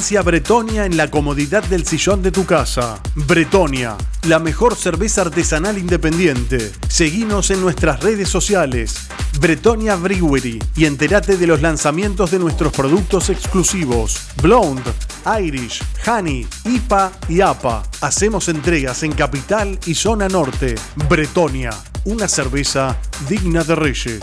Bretonia en la comodidad del sillón de tu casa. Bretonia, la mejor cerveza artesanal independiente. Seguinos en nuestras redes sociales. Bretonia Brewery y entérate de los lanzamientos de nuestros productos exclusivos. Blonde, Irish, Honey, IPA y APA. Hacemos entregas en Capital y Zona Norte. Bretonia, una cerveza digna de reyes.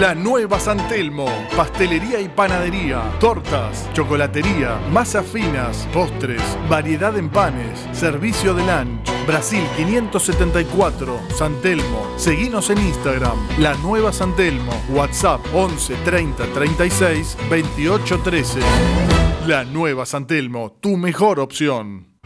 La Nueva San Telmo, pastelería y panadería, tortas, chocolatería, masas finas, postres, variedad en panes, servicio de lunch. Brasil 574, San Telmo. Seguinos en Instagram, La Nueva San Telmo, WhatsApp 11 30 36 28 13. La Nueva San Telmo, tu mejor opción.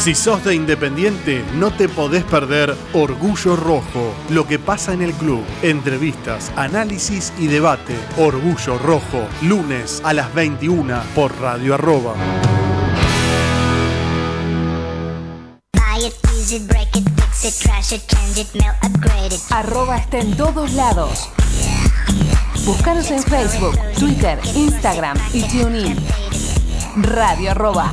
Si sos de Independiente, no te podés perder Orgullo Rojo, lo que pasa en el club. Entrevistas, análisis y debate. Orgullo Rojo, lunes a las 21 por Radio Arroba. Arroba está en todos lados. Búscanos en Facebook, Twitter, Instagram y TuneIn. Radio Arroba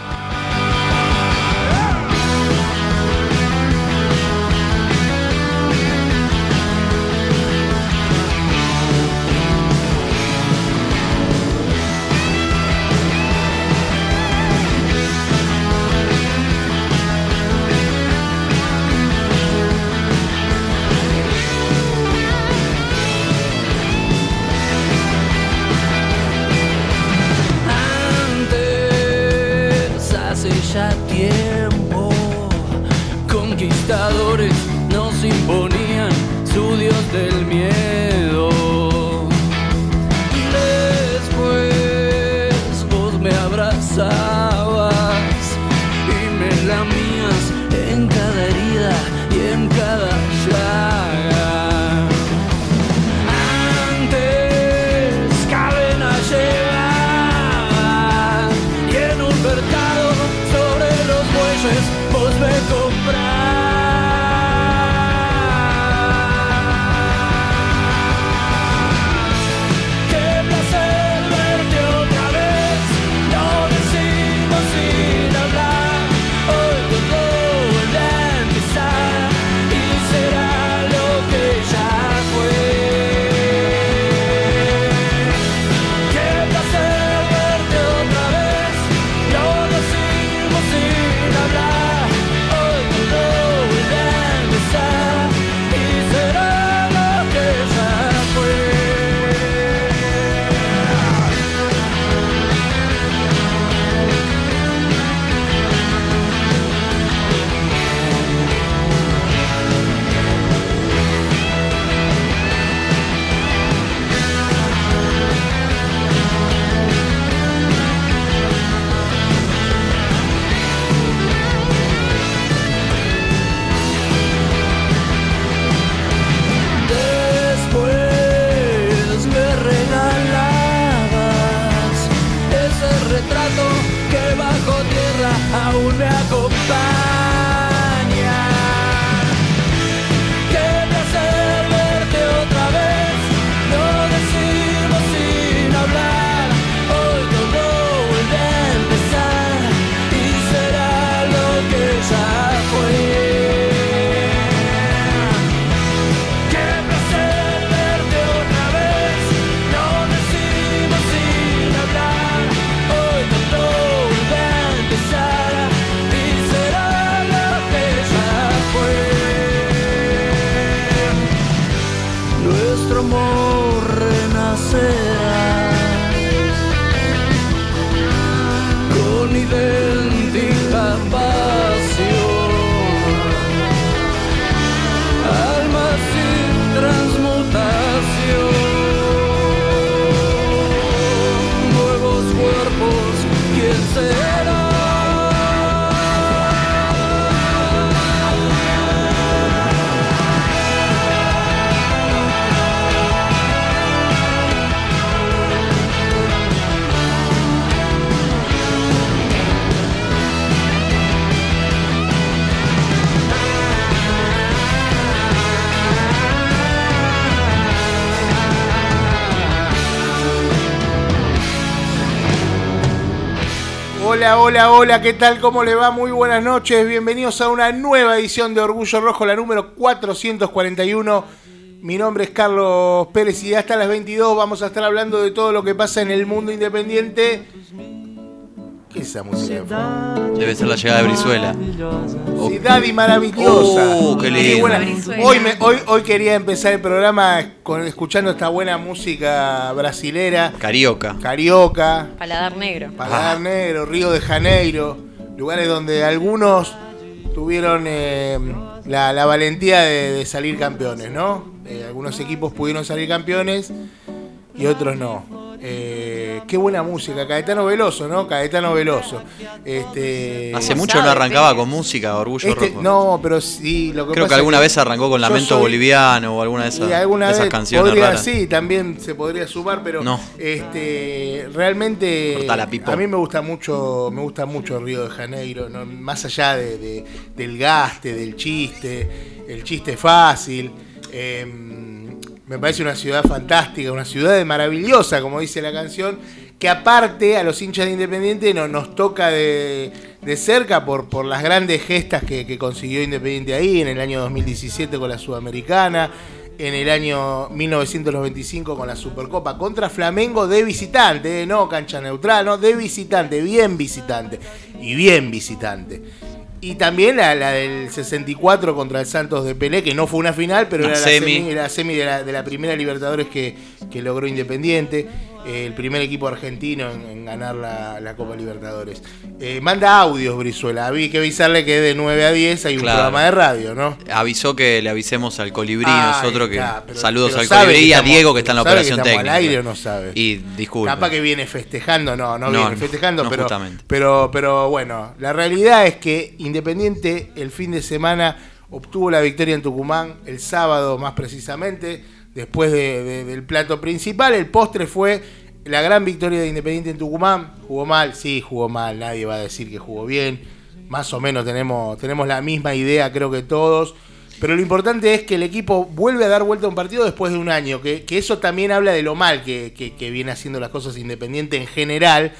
nuestro amor renacerá con ideas. Hola, hola, hola, ¿qué tal? ¿Cómo le va? Muy buenas noches, bienvenidos a una nueva edición de Orgullo Rojo, la número 441. Mi nombre es Carlos Pérez y hasta las 22 vamos a estar hablando de todo lo que pasa en el mundo independiente. ¿Qué es esa música? Debe ser la llegada de Brizuela. Ciudad y maravillosa. Oh, qué lindo. Hoy, me- hoy, hoy quería empezar el programa con, escuchando esta buena música brasilera, Carioca. carioca, Paladar negro. Paladar Ah. Negro, Río de Janeiro, lugares donde algunos tuvieron eh, la, la valentía de, de salir campeones, ¿no? Eh, algunos equipos pudieron salir campeones y otros no. Eh, qué buena música, Caetano Veloso, ¿no? Caetano Veloso. Este, Hace mucho no arrancaba con música, Orgullo este- Rojo. no, pero sí, lo que Creo que pasa alguna es vez arrancó con Lamento soy- Boliviano o alguna de esas, alguna de esas vez canciones podría, raras. sí, también se podría sumar, pero No. este realmente Cortala, a mí me gusta mucho, me gusta mucho Río de Janeiro, ¿no? más allá de, de- del gaste, del chiste, el chiste fácil. eh, me parece una ciudad fantástica, una ciudad maravillosa, como dice la canción, que aparte a los hinchas de Independiente no, nos toca de, de cerca por, por las grandes gestas que, consiguió Independiente ahí en el año 2017 con la Sudamericana, en el año 1995 con la Supercopa contra Flamengo de visitante, eh, no cancha neutral, no, de visitante, bien visitante y bien visitante. Y también la, la del 64 contra el Santos de Pelé, que no fue una final, pero era semi. la semi, era la semi de la, de la primera Libertadores que, que logró Independiente, eh, el primer equipo argentino en, en ganar la, la Copa Libertadores. Eh, manda audios, Brizuela. Había que avisarle que de 9 a 10 hay un Claro. programa de radio, ¿no? Avisó que le avisemos al Colibrí, Ay, nosotros que está, pero- saludos pero al Colibrí que y a Diego que está en la que operación estamos técnica. al aire o no sabe. Y disculpe. Capaz que viene festejando, no, no, No, viene festejando, no pero, justamente. pero, pero bueno, la realidad es que Independiente el fin de semana obtuvo la victoria en Tucumán, el sábado más precisamente, después de- de- del plato principal, el postre fue la gran victoria de Independiente en Tucumán, jugó mal, sí, jugó mal, nadie va a decir que jugó bien, más o menos tenemos, tenemos la misma idea creo que todos. Pero lo importante es que el equipo vuelve a dar vuelta a un partido después de un año, que, que eso también habla de lo mal que, que- que viene haciendo las cosas Independiente en general.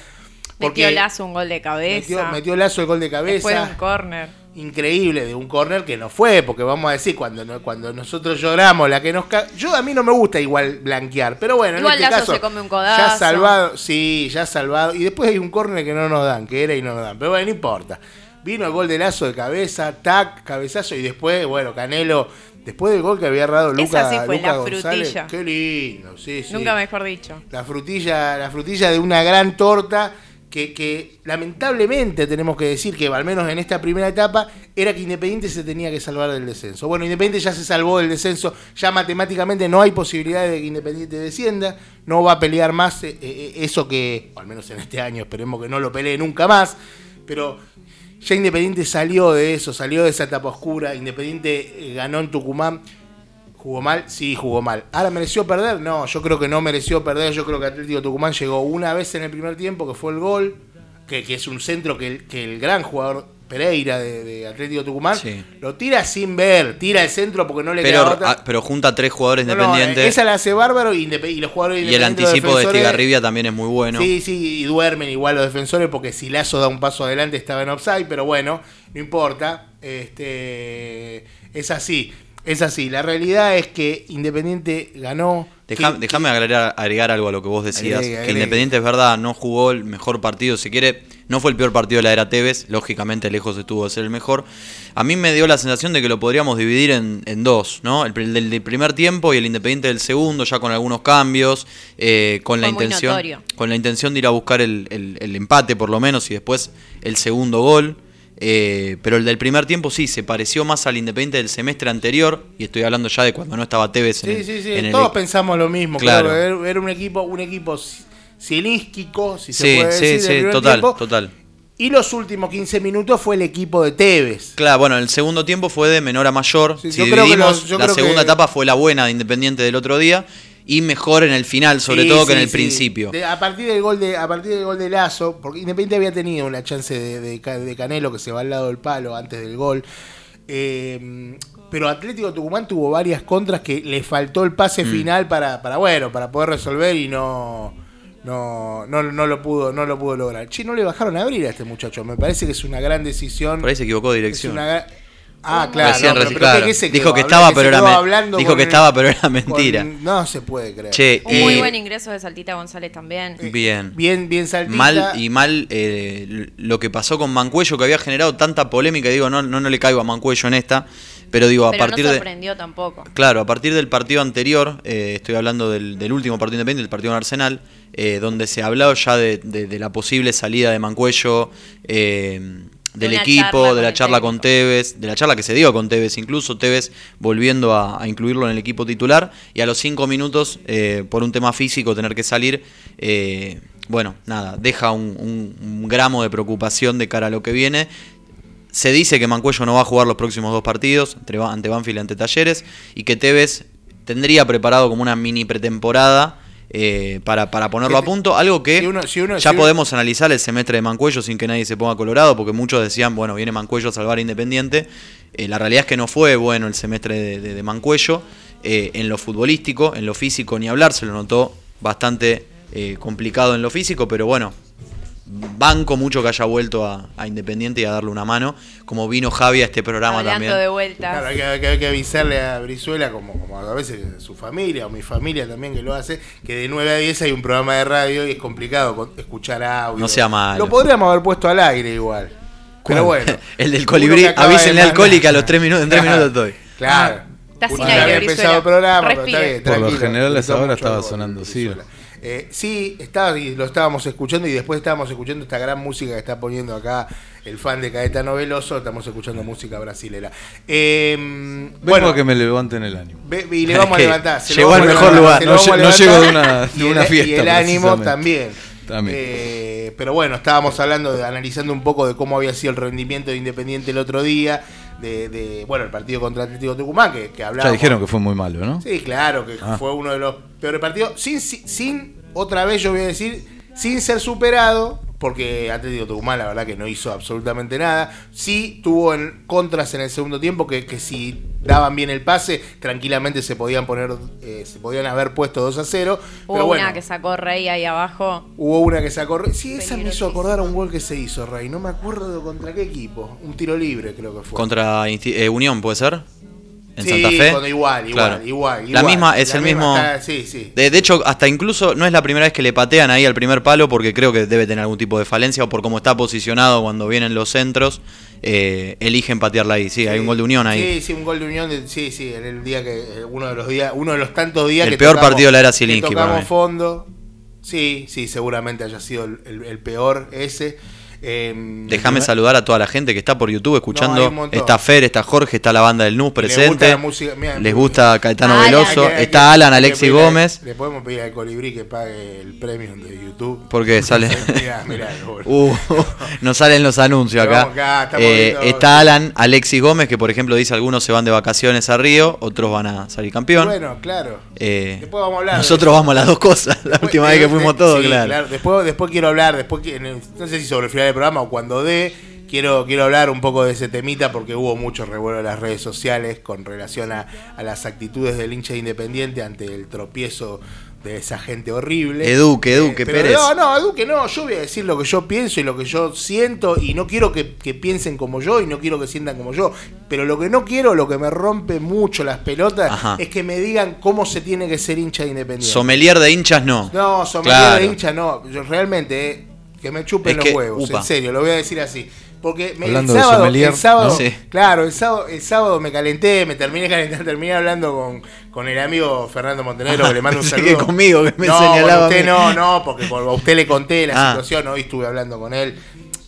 Metió Lazo un gol de cabeza. Metió, metió Lazo el gol de Después de cabeza. un córner. Increíble, de un córner que no fue, porque vamos a decir, cuando, no- cuando nosotros lloramos, la que nos ca- Yo a mí no me gusta igual blanquear, pero bueno, Igual en este Lazo caso. se come un codazo. Ya salvado, sí, ya salvado. Y después hay un córner que no nos dan, que era y no nos dan. Pero bueno, no importa. Vino el gol de Lazo de cabeza, tac, cabezazo, y después, bueno, Canelo, después del gol que había Esa Luca, sí fue Luca la González, frutilla. Qué lindo, sí, sí. Nunca mejor dicho. La frutilla, la frutilla de una gran torta que, lamentablemente tenemos que decir que al menos en esta primera etapa era que Independiente se tenía que salvar del descenso. Bueno, Independiente ya se salvó del descenso, ya matemáticamente no hay posibilidad de que Independiente descienda, no va a pelear más eh, eh, eso que, o al menos en este año, esperemos que no lo pelee nunca más, pero ya Independiente salió de eso, salió de esa etapa oscura, Independiente eh, ganó en Tucumán. ¿Jugó mal? Sí, jugó mal. ¿Ahora mereció perder? No, yo creo que no mereció perder. Yo creo que Atlético Tucumán llegó una vez en el primer tiempo, que fue el gol, que, que es un centro que el, que el gran jugador Pereira de, de Atlético Tucumán Sí. lo tira sin ver, tira el centro porque no le pero, queda otra. ah, pero junta a tres jugadores No, no, independientes. esa la hace bárbaro y, los jugadores y el anticipo de Estigarribia también es muy bueno. Sí, sí, y duermen igual los defensores porque si Lazo da un paso adelante estaba en offside, pero bueno, no importa. Este es así, es así. La realidad es que Independiente ganó. Deja- que- Déjame agregar, agregar algo a lo que vos decías. Agregue, Que. Independiente es verdad, no jugó el mejor partido. Si quiere, no fue el peor partido de la era Tevez. Lógicamente, lejos estuvo de ser el mejor. A mí me dio la sensación de que lo podríamos dividir en, en dos, ¿no? El, del primer tiempo y el Independiente del segundo, ya con algunos cambios, eh, con la Fue intención, notorio. con la intención de ir a buscar el, el- el empate por lo menos y después el segundo gol. Eh, pero el del primer tiempo sí, se pareció más al Independiente del semestre anterior, y estoy hablando ya de cuando no estaba Tevez en Sí, el, sí, sí. el- Todos pensamos lo mismo. Claro. Claro. Era, un equipo, un equipo si- silísquico, si se Sí, puede sí, decir. sí, primer total, tiempo. total. Y los últimos 15 minutos fue el equipo de Tevez. Claro, bueno, el segundo tiempo fue de menor a mayor. Sí, si yo creo que dividimos, los- yo la creo segunda que- etapa fue la buena de Independiente del otro día y mejor en el final, sobre Sí, todo que en el sí. principio. De- a partir del gol de a partir del gol de Lazo, porque Independiente había tenido una chance de, de Ca- de Canelo que se va al lado del palo antes del gol. Eh, pero Atlético Tucumán tuvo varias contras que le faltó el pase Mm. final para, para bueno, para poder resolver y no no, no, no lo pudo, no lo pudo lograr. Che, no le bajaron a abrir a este muchacho. Me parece que es una gran decisión. Por ahí se equivocó de dirección. Es una Ah, claro. Recién, no, pero- pero ¿qué- claro. qué Dijo que estaba, que pero era quedó men- hablando dijo con que el- estaba, pero era con- mentira. No se puede creer. Che, Un muy Eh, buen ingreso de Saltita González también. Bien. Bien, bien saltita. Mal y mal eh, lo que pasó con Mancuello, que había generado tanta polémica. Digo, no, no, no le caigo a Mancuello en esta. Pero digo, a pero partir no de. sorprendió tampoco. Claro, a partir del partido anterior, eh, estoy hablando del, del último partido independiente, el partido en Arsenal, eh, donde se habló ya de, de- de la posible salida de Mancuello, eh, De del una equipo, de la charla con. Tevez, de la charla que se dio con Tevez, incluso Tevez volviendo a, a incluirlo en el equipo titular, y a los cinco minutos, eh, por un tema físico, tener que salir, eh, bueno, nada, deja un, un- un gramo de preocupación de cara a lo que viene. Se dice que Mancuello no va a jugar los próximos dos partidos, ante Banfield y ante Talleres, y que Tevez tendría preparado como una mini pretemporada eh, para, para ponerlo a punto. Algo que Si uno- si uno- ya si uno- podemos analizar el semestre de Mancuello sin que nadie se ponga colorado, porque muchos decían, bueno, viene Mancuello a salvar a Independiente. Eh, la realidad es que no fue bueno el semestre de, de- de Mancuello. eh, en lo futbolístico, en lo físico, ni hablar, se lo notó bastante eh, complicado en lo físico, pero bueno, banco mucho que haya vuelto a, a Independiente y a darle una mano, como vino Javi a este programa Hablando también. de vuelta. Claro, hay que, hay que- hay que avisarle a Brizuela, como, como a veces su familia o mi familia también que lo hace, que de 9 a 10 hay un programa de radio y es complicado escuchar audio. No sea malo. Lo podríamos haber puesto al aire igual. Pero bueno. el del colibrí, avísenle al coli que a los tres minutos, en tres Claro, minutos estoy. Claro. Está sin aire, empezado el programa, pero está bien, Por lo general a esa hora estaba sonando Brizuela. Eh, sí, estaba, y lo estábamos escuchando y después estábamos escuchando esta gran música que está poniendo acá el fan de Caetano Veloso, estamos escuchando música brasilera. Eh, Vengo bueno, a que me levanten el ánimo. Y le vamos a levantar. se llegó al mejor levantar, lugar. No no de una- de Y el- fiesta, Y el ánimo también. También. Eh, pero bueno, estábamos hablando, de, analizando un poco de cómo había sido el rendimiento de Independiente el otro día, de, de, bueno, el partido contra Atlético Tucumán, que, que Ya hablábamos. dijeron que fue muy malo, ¿no? Sí, claro, que Ah. fue uno de los peores partidos. Sin, sin, sin, otra vez yo voy a decir, sin ser superado, porque Atlético Tucumán la verdad que no hizo absolutamente nada. Sí tuvo en contras en el segundo tiempo que, que si daban bien el pase, tranquilamente se podían poner, eh, se podían haber puesto 2 a 0. Hubo pero bueno, una que sacó Rey ahí abajo. hubo una que sacó. Sí, esa me hizo acordar a un gol que se hizo, Rey. No me acuerdo contra qué equipo. Un tiro libre creo que fue. Contra eh, Unión, ¿puede ser? En Sí, Santa Fe. igual, igual, Claro. igual, La igual. misma, es La el misma mismo. está- sí, sí. De, de hecho, hasta incluso no es la primera vez que le patean ahí al primer palo, porque creo que debe tener algún tipo de falencia o por cómo está posicionado cuando vienen los centros, eh, eligen patearla ahí. Sí, hay un gol de Unión ahí. Sí, sí, un gol de Unión. de- sí, sí, en el día que eh, uno de los días, uno de los tantos días El que peor tocamos- partido de la era Zielinski para Tocamos mí. fondo. Sí, sí, seguramente haya sido el, el- el peor ese. Eh, Déjame saludar a toda la gente que está por YouTube No, escuchando. montón. está Fer, está Jorge, está la banda del NUS gusta presente. la música- mira, Les gusta Caetano Alan. Veloso. que- está que- Alan, Alexi Gómez. Le podemos pedir al colibrí que pague el premium de YouTube. Porque sale. mirá, mirá, boludo. Uh, nos salen los anuncios acá. Eh, está Alan, Alexis Gómez, que por ejemplo dice algunos se van de vacaciones a Río, otros van a salir campeón. Bueno, claro. Eh, Después vamos a hablar Nosotros vamos a las dos cosas, la Después- última vez que fuimos todos, sí, claro. Después, después quiero hablar, después no sé si sobre el final programa o cuando dé, quiero, quiero hablar un poco de ese temita porque hubo mucho revuelo en las redes sociales con relación a, a las actitudes del hincha independiente ante el tropiezo de esa gente horrible. Eh, Eduque, Eduque, pero Pérez. No, no, Eduque no, yo voy a decir lo que yo pienso y lo que yo siento y no quiero que, que piensen como yo y no quiero que sientan como yo. Pero lo que no quiero, lo que me rompe mucho las pelotas, Ajá. es que me digan cómo se tiene que ser hincha independiente. Sommelier de hinchas no. No, sommelier Claro. de hincha no. Yo realmente, eh, que me chupen Es los que, huevos, upa. en serio, lo voy a decir así. Porque me, el sábado, el sábado, ¿no? Sí. claro, el sábado, el sábado me calenté, me terminé calentando, terminé hablando con, con el amigo Fernando Montenegro, que le mando un saludo. que conmigo, que me no, señalaba usted a mí. no, no, porque a usted le conté la Ah. situación, hoy estuve hablando con él.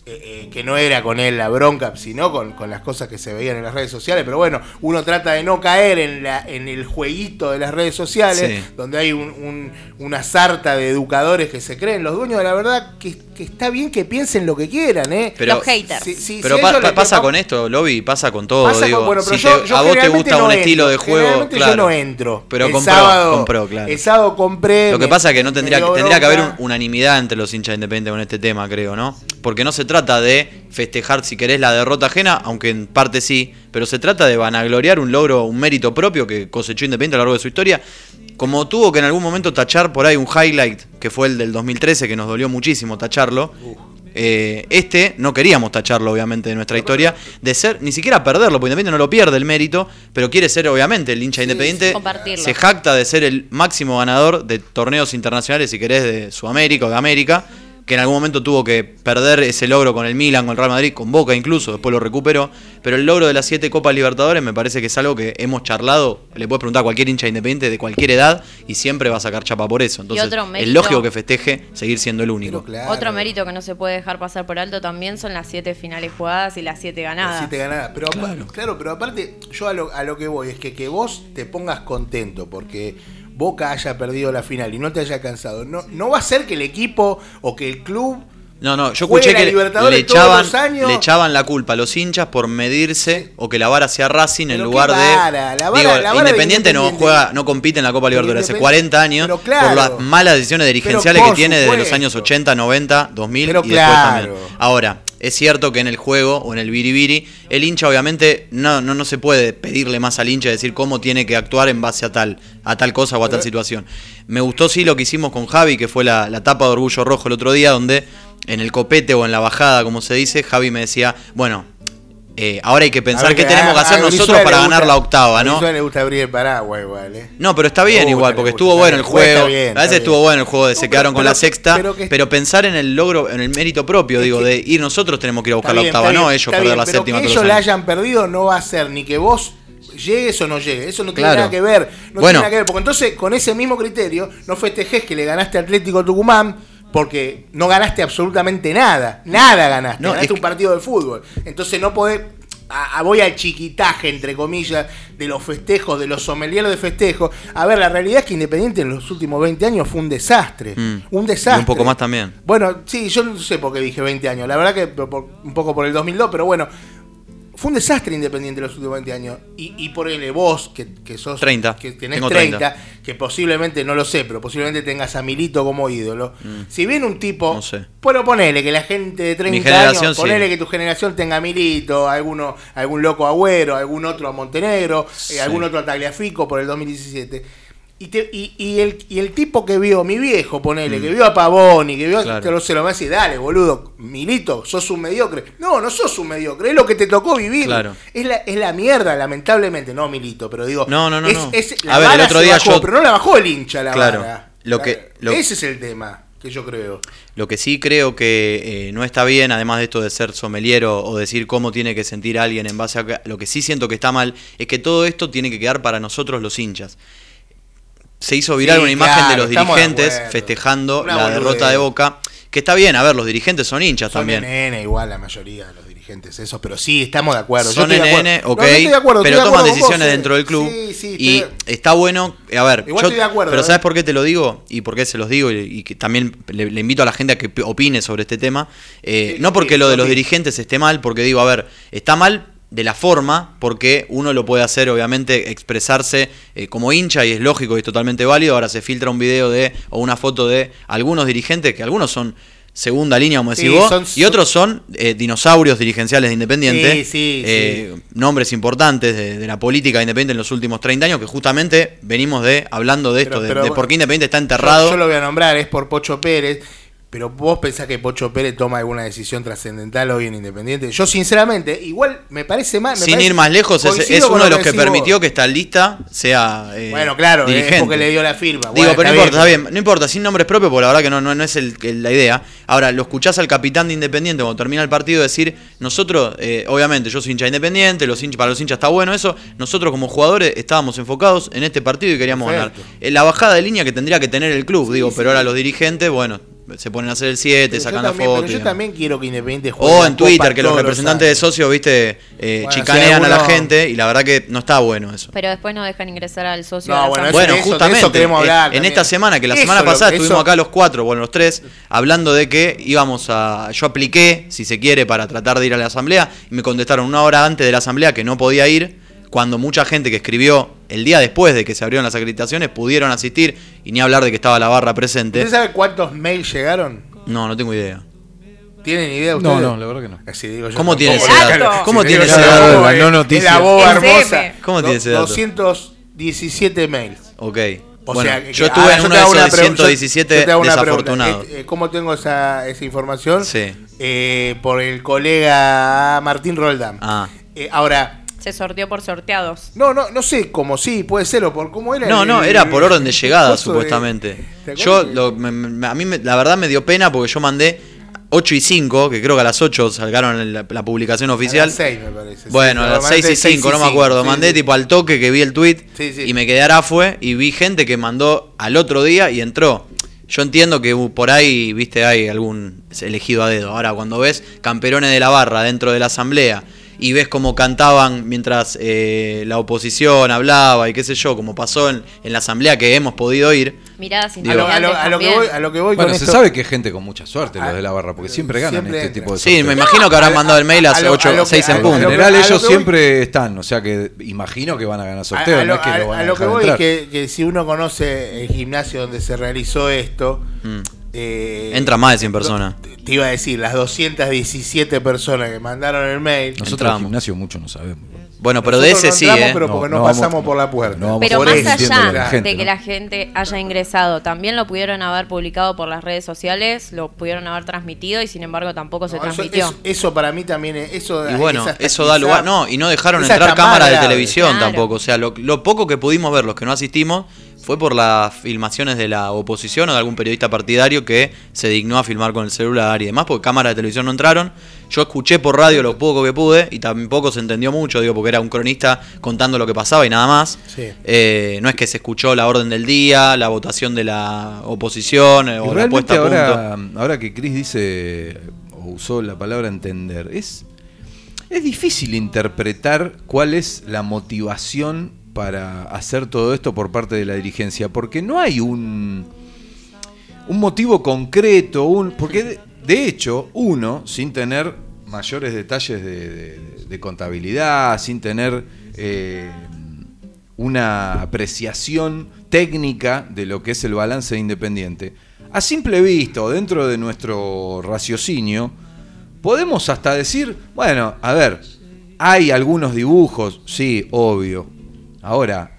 Eh, eh, que no era con él la bronca, sino con, con las cosas que se veían en las redes sociales, pero bueno, uno trata de no caer en, la, en el jueguito de las redes sociales, Sí. donde hay un- un- una sarta de educadores que se creen, los dueños de la verdad, que, que está bien que piensen lo que quieran, ¿eh? Pero- Los haters. Sí, sí, Pero si pa- pa- les- pasa pa- con esto, Lobby, pasa con todo. pasa con- digo, bueno, pero si yo- te- yo a vos te gusta no un estilo de juego, claro. yo no entro. Pero el compró, sábado, compró, claro. El sábado compré. Lo que me- pasa es que no tendría, tendría que haber un- unanimidad entre los hinchas independientes con este tema, creo, ¿no? Porque no se trata de festejar, si querés, la derrota ajena, aunque en parte sí, pero se trata de vanagloriar un logro, un mérito propio que cosechó Independiente a lo largo de su historia. como tuvo que en algún momento tachar por ahí un highlight, que fue el del 2013, que nos dolió muchísimo tacharlo, eh, este no queríamos tacharlo, obviamente, de nuestra historia, de ser, ni siquiera perderlo, porque Independiente no lo pierde el mérito, pero quiere ser, obviamente, el hincha Independiente. se jacta de ser el máximo ganador de torneos internacionales, si querés, de Sudamérica o de América, que en algún momento tuvo que perder ese logro con el Milan, con el Real Madrid, con Boca incluso, después lo recuperó, pero el logro de las siete Copas Libertadores me parece que es algo que hemos charlado, le puedes preguntar a cualquier hincha independiente de cualquier edad y siempre va a sacar chapa por eso. Entonces, otro es mérito- lógico que festeje seguir siendo el único. Claro, Otro mérito que no se puede dejar pasar por alto también son las siete finales jugadas y las siete ganadas. Siete ganadas. Pero claro. claro, pero aparte, yo a lo, a lo que voy es que que vos te pongas contento porque Boca haya perdido la final y no te haya cansado. No, no va a ser que el equipo o que el club. No, no, yo escuché que le echaban, le la culpa a los hinchas por medirse o que la vara sea Racing en lugar vara, de. la vara- digo, la vara de Independiente no juega, no compite en la Copa Libertadores hace Independ- 40 años claro. por las malas decisiones dirigenciales que tiene desde los años 80, 90, 2000 Pero y después claro. también. Ahora, es cierto que en el juego o en el biribiri, el hincha obviamente no, no, no se puede pedirle más al hincha decir cómo tiene que actuar en base a tal, a tal cosa o a tal situación. Me gustó sí lo que hicimos con Javi, que fue la, la tapa de Orgullo Rojo el otro día, donde en el copete o en la bajada, como se dice, Javi me decía, bueno, eh, ahora hay que pensar A qué tenemos que a- hacer a nosotros para ganar gusta- la octava, a ¿no? Brizuela le gusta abrir el paraguas igual, ¿eh? No, pero está bien igual, porque estuvo bueno el juego. bien, a veces bien. estuvo bueno el juego de No, se pero- quedaron con la sexta, pero pensar en el logro, en el mérito propio, digo, que- de ir nosotros tenemos que ir a buscar la octava, no ellos perder la séptima que ellos los la hayan perdido no va a ser ni que vos llegues o no llegues. Eso no tiene Claro. nada que ver. No Bueno. tiene nada que ver. Porque entonces, con ese mismo criterio, no festejes que le ganaste a Atlético Tucumán porque no ganaste absolutamente nada. Nada ganaste. No, ganaste es un partido de fútbol. Entonces no podés. a- a- voy al chiquitaje, entre comillas, de los festejos, de los sommeliers de festejos. A ver, la realidad es que Independiente en los últimos 20 años fue un desastre. Mm. Un desastre. Y un poco más también. Bueno, sí, yo no sé por qué dije 20 años. La verdad que por- un poco por el 2002, pero bueno. Fue un desastre Independiente los últimos 20 años. Y, y por el vos, que, que sos. 30. Que tenés Tengo 30, 30. que posiblemente, no lo sé, pero posiblemente tengas a Milito como ídolo. Si viene un tipo. Mm. No sé. Bueno, ponele que la gente de 30 generación, años. sí. Ponele que tu generación tenga a Milito, alguno, algún loco agüero, algún otro a Montenegro, eh, algún otro a Tagliafico por el 2017. Y, te- y, y el, y el tipo que vio, mi viejo, ponele, que vio a Pavoni, que vio, Mm. Claro. te lo, se lo a decir, dale, boludo, Milito, sos un mediocre. No, no sos un mediocre, es lo que te tocó vivir. Claro. Es, la, es la mierda, lamentablemente, no Milito, pero digo. No, no, no, es- no. es- la A ver, el otro día bajó, yo- Pero no la bajó el hincha la Claro. vara. Lo que- lo- Ese es el tema que yo creo. Lo que sí creo que eh, no está bien, además de esto de ser someliero o decir cómo tiene que sentir alguien en base a... que- Lo que sí siento que está mal es que todo esto tiene que quedar para nosotros los hinchas. Se hizo viral Sí, una imagen claro, de los de dirigentes festejando Una la derrota de Boca, que está bien, a ver, los dirigentes son hinchas Son también. NN igual la mayoría de los dirigentes, esos, pero sí, estamos de acuerdo. Son acuerdo. NN, No, ok, estoy de acuerdo, pero estoy toman decisiones vos, eh. dentro del club. Sí, sí, y está bueno, a ver, Igual yo- estoy de acuerdo, pero eh. ¿sabes por qué te lo digo? Y por qué se los digo, y, y que también le, le invito a la gente a que opine sobre este tema. Eh, no porque lo de los dirigentes esté mal, porque digo, a ver, está mal de la forma, porque uno lo puede hacer, obviamente, expresarse eh, como hincha y es lógico y es totalmente válido. Ahora se filtra un video de o una foto de algunos dirigentes, que algunos son segunda línea, como decís Sí, vos, son- y otros son eh, dinosaurios dirigenciales de Independiente, Sí, sí, eh, nombres importantes de, de la política de Independiente en los últimos 30 años, que justamente venimos de hablando de esto, Pero- de- de, por qué Independiente está Yo, enterrado. yo lo voy a nombrar, es por Pocho Pérez. Pero vos pensás que Pocho Pérez toma alguna decisión trascendental hoy en Independiente. Yo, sinceramente, igual me parece mal. me Sin parece- ir más lejos, es, uno de los que vos. permitió que esta lista sea eh, Bueno, claro, dirigente. es porque le dio la firma. Digo, Bueno, pero no importa, está bien, no importa, sin nombres propios, porque la verdad que no, no, no es el- el- la idea. Ahora, lo escuchás al capitán de Independiente cuando termina el partido decir, nosotros, eh, obviamente, yo soy hincha de Independiente, los hinchas, para los hinchas está bueno eso, nosotros como jugadores estábamos enfocados en este partido y queríamos Perfecto. ganar. Eh, la bajada de línea que tendría que tener el club, digo, pero ahora los dirigentes, bueno, se ponen a hacer el 7, Pero yo sacan la también- foto. Pero yo también quiero que Independiente juegue. O en Twitter, que los representantes de socios, viste, eh, Bueno, si chicanean a la alguno- gente y la verdad que no está bueno eso. Pero después no dejan ingresar al socio. No, bueno, eso- Bueno, eso justamente, queremos eh, hablar en también. esta semana, que la Eso semana lo- pasada eso- estuvimos acá los cuatro, bueno, los tres, hablando de que íbamos a. Yo apliqué, si se quiere, para tratar de ir a la asamblea, y me contestaron una hora antes de la asamblea que no podía ir, cuando mucha gente que escribió el día después de que se abrieron las acreditaciones pudieron asistir, y ni hablar de que estaba la barra presente. ¿Usted sabe cuántos mails llegaron? No, no tengo idea. ¿Tienen idea ustedes? No, no, la verdad que no. Así digo yo ¿Cómo tiene ese dato? ¿Cómo Si tiene ese dato? La eh. no noticia. La boba hermosa. ¿Cómo tiene ese dato? 217 mails. Ok. O Bueno, sea, que- yo estuve en yo uno de hago esos una de pregunta- yo- 117 yo desafortunados. Eh, eh, ¿Cómo tengo esa, esa información? Sí. Eh, por el colega Martín Roldán. Ah. Eh, ahora, Se sorteó por sorteados. no, no, no sé cómo sí, puede ser, o por cómo era. No, el- no, era por orden de llegada, de- supuestamente. ¿Te Yo, acuerdas? lo- me- me- a mí me- la verdad me dio pena porque yo mandé 8 y 5, que creo que a las 8 sacaron la, la publicación A oficial. las seis, me parece. Bueno, Sí, a las normalmente 6 y 5, no me acuerdo. sí, Mandé sí. tipo al toque que vi el tweet y me quedé arafue y vi gente que mandó al otro día y entró. Yo entiendo que por ahí, viste, hay algún elegido a dedo. Ahora, cuando ves camperones de la barra dentro de la asamblea y ves cómo cantaban mientras eh, la oposición hablaba y qué sé yo, como pasó en, en la asamblea que hemos podido ir. Miradas A lo, a lo- a lo que voy, a lo que voy Bueno, con se esto- sabe que es gente con mucha suerte los de la barra, porque siempre ganan siempre este entra. tipo de Sí, me sorteos. imagino que habrán a- mandado el mail a hace lo- 8 a lo que- 6 a en En punto. que- general ellos siempre están, o sea que imagino que van a ganar A, sorteo, a no lo, es que a- lo van a a lo que voy entrar. es que, que si uno conoce el gimnasio donde se realizó esto, Mm. eh, Entra más de 100 personas. Te iba a decir, las 217 personas que mandaron el mail. Nosotros Entramos. el gimnasio mucho no sabemos. Bueno, pero de ese sí, no entramos, ¿eh? Pero No, porque no no, vamos- pasamos por la puerta. no Pero Por más allá la gente, de que ¿no? la gente haya ingresado, también lo pudieron haber publicado por las redes sociales, lo pudieron haber transmitido y sin embargo tampoco se transmitió. eso- eso para mí también es. Eso, Y bueno, eso da lugar. No, y no dejaron entrar cámaras de televisión Claro. tampoco. O sea, lo, lo poco que pudimos ver, los que no asistimos, fue por las filmaciones de la oposición o de algún periodista partidario que se dignó a filmar con el celular y demás, porque cámaras de televisión no entraron. Yo escuché por radio lo poco que pude y tampoco se entendió mucho, digo, porque era un cronista contando lo que pasaba y nada más. Sí. Eh, no es que se escuchó la orden del día, la votación de la oposición eh, Y o la realmente puesta a punto. ahora, ahora que Chris dice, o usó la palabra entender, es, es difícil interpretar cuál es la motivación para hacer todo esto por parte de la dirigencia, porque no hay un, un motivo concreto, un, porque de, hecho uno, sin tener mayores detalles de, contabilidad, sin tener eh, una apreciación técnica de lo que es el balance de Independiente, a simple vista o dentro de nuestro raciocinio, podemos hasta decir, bueno, a ver, hay algunos dibujos, sí, obvio. Ahora,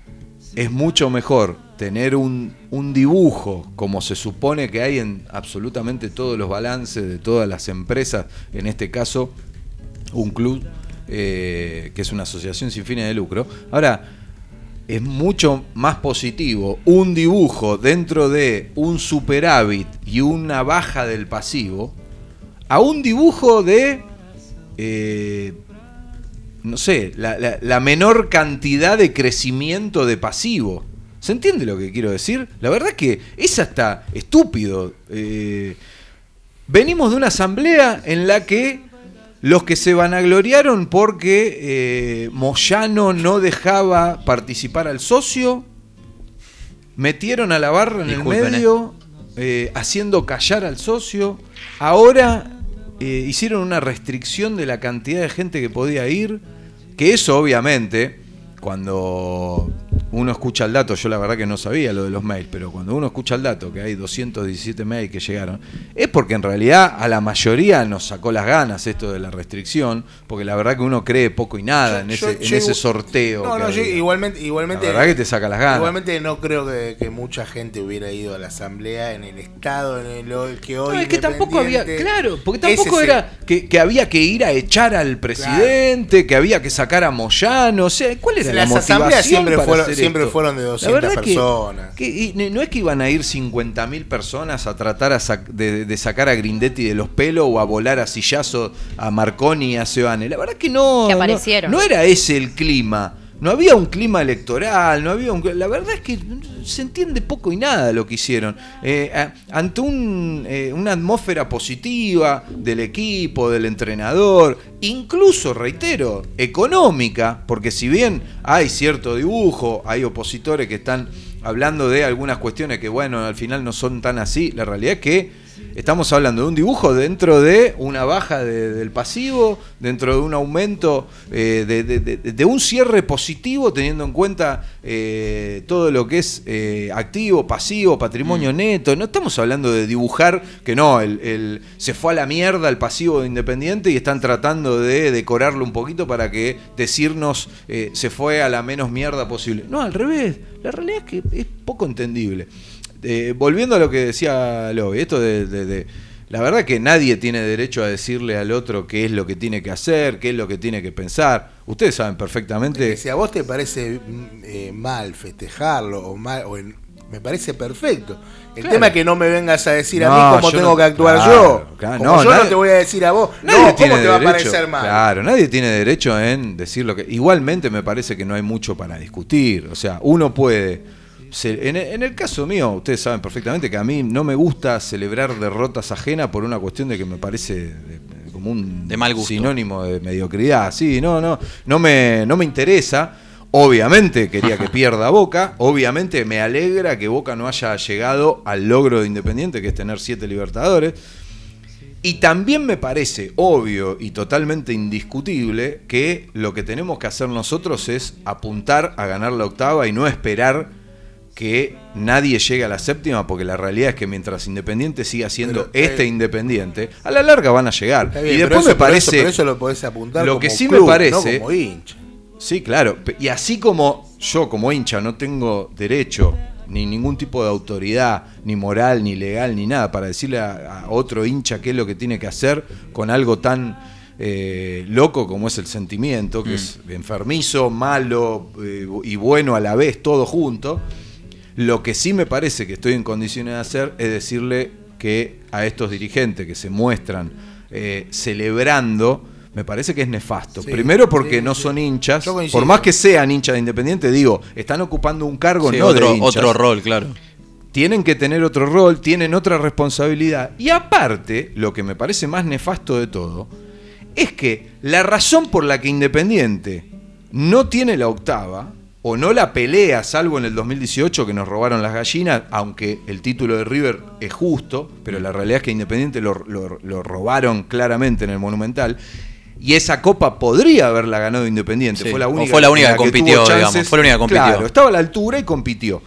es mucho mejor tener un, dibujo como se supone que hay en absolutamente todos los balances de todas las empresas, en este caso un club eh, que es una asociación sin fines de lucro. Ahora, es mucho más positivo un dibujo dentro de un superávit y una baja del pasivo a un dibujo de, eh, no sé, la, la- la menor cantidad de crecimiento de pasivo. ¿Se entiende lo que quiero decir? La verdad que es hasta estúpido. Eh, venimos de una asamblea en la que los que se vanagloriaron porque eh, Moyano no dejaba participar al socio, metieron a la barra en Disculpen, el medio, eh, haciendo callar al socio. Ahora hicieron una restricción de la cantidad de gente que podía ir, que eso obviamente, cuando uno escucha el dato, yo la verdad que no sabía lo de los mails, pero cuando uno escucha el dato, que hay 217 mails que llegaron, es porque en realidad a la mayoría nos sacó las ganas esto de la restricción, porque la verdad que uno cree poco y nada en, ese, yo en ese sorteo. No, no, igualmente, igualmente. La verdad que te saca las ganas. Igualmente no creo que, que mucha gente hubiera ido a la asamblea en el estado en el que hoy. No, es que tampoco había, claro, porque tampoco era que, que había que ir a echar al presidente, que había que sacar a Moyano, o sea, ¿cuál era Las la asambleas siempre fueron- siempre esto? fueron de La 200 verdad que- personas. que- y no es que iban a ir 50.000 personas a tratar a sac- de, de sacar a Grindetti de los pelos o a volar a sillazo a Marconi y a Sebane. La verdad que no. Que no-. No, era ese el clima. No había un clima electoral, no había un... La verdad es que se entiende poco y nada lo que hicieron. Eh, ante un, eh, una atmósfera positiva del equipo, del entrenador, incluso, reitero, económica, porque si bien hay cierto dibujo, hay opositores que están hablando de algunas cuestiones que, bueno, al final no son tan así, la realidad es que estamos hablando de un dibujo dentro de una baja de- del pasivo, dentro de un aumento, eh, de, de- de- de un cierre positivo, teniendo en cuenta eh, todo lo que es eh, activo, pasivo, patrimonio neto. No estamos hablando de dibujar que no, el, el- se fue a la mierda el pasivo de Independiente y están tratando de decorarlo un poquito para que decirnos eh, se fue a la menos mierda posible. No, al revés. La realidad es que es poco entendible. Eh, volviendo a lo que decía Lobby, esto de, de- de- La verdad que nadie tiene derecho a decirle al otro qué es lo que tiene que hacer, qué es lo que tiene que pensar. Ustedes saben perfectamente... Que si a vos te parece mm, eh, mal festejarlo o mal, o en- me parece perfecto. El Claro. tema es que no me vengas a decir a mí cómo tengo no- que actuar claro, yo. claro, Como no, yo no te voy a decir a vos, Nadie no, tiene ¿cómo te va a parecer mal? Claro, nadie tiene derecho en decir lo que. Igualmente me parece que no hay mucho para discutir. O sea, uno puede. Se- en, en el caso mío, ustedes saben perfectamente que a mí no me gusta celebrar derrotas ajenas por una cuestión de que me parece como un De mal gusto. sinónimo de mediocridad. Sí, no, no, no me, no me interesa. Obviamente quería que pierda Boca. Obviamente me alegra que Boca no haya llegado al logro de Independiente, que es tener siete Libertadores. Y también me parece obvio y totalmente indiscutible que lo que tenemos que hacer nosotros es apuntar a ganar la octava y no esperar que nadie llegue a la séptima, porque la realidad es que mientras Independiente siga siendo Pero, eh, este Independiente, a la larga van a llegar. Bien, y después eso- me pero parece... eso- pero eso lo podés apuntar lo como que sí club, me parece... no como hincha. Sí, claro. Y así como yo como hincha no tengo derecho ni ningún tipo de autoridad, ni moral, ni legal, ni nada, para decirle a, a otro hincha qué es lo que tiene que hacer con algo tan eh, loco como es el sentimiento, que es enfermizo, malo eh, y bueno a la vez, todo junto. Lo que sí me parece que estoy en condiciones de hacer es decirle que a estos dirigentes que se muestran eh, celebrando, me parece que es nefasto. Sí, Primero porque sí, no sí. son hinchas, por más que sean hinchas de Independiente, digo, están ocupando un cargo Sí, no otro, de hinchas. otro rol, claro. Tienen que tener otro rol, tienen otra responsabilidad. Y aparte, lo que me parece más nefasto de todo, es que la razón por la que Independiente no tiene la octava, o no la pelea, salvo en el 2018 que nos robaron las gallinas, aunque el título de River es justo, pero la realidad es que Independiente lo, lo- lo robaron claramente en el Monumental. Y esa copa podría haberla ganado Independiente. Sí, fue la o única fue la única que compitió, digamos, fue la única que compitió. Claro, estaba a la altura y compitió.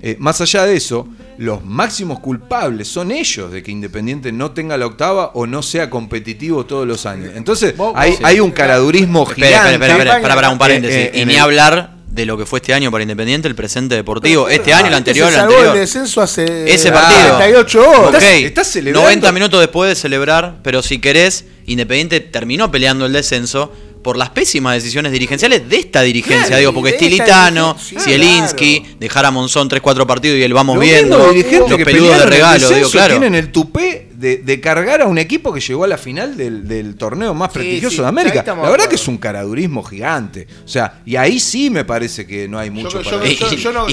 Eh, más allá de eso, los máximos culpables son ellos de que Independiente no tenga la octava o no sea competitivo todos los años. Entonces, Vos- hay, hay un caradurismo Espera, gigante. espera, espera, espera, para, para, un paréntesis. Eh, eh, y ni el- hablar de lo que fue este año para Independiente, el presente deportivo. este año, el anterior, Se el anterior. el descenso hace Ese partido. 48 horas. Ok, Estás- estás celebrando. 90 minutos después de celebrar, pero si querés, Independiente terminó peleando el descenso por las pésimas decisiones dirigenciales de esta dirigencia, Claro, digo, porque Stilitano, Zielinski, claro. dejar a Monzón 3-4 partidos y el vamos viendo, los peludos de regalo, digo, claro. tienen el tupé de, de cargar a un equipo que llegó a la final del, del torneo más Sí, prestigioso sí, de América. La verdad acuerdo. que es un caradurismo gigante. O sea, y ahí sí me parece que no hay mucho yo- para yo- yo no-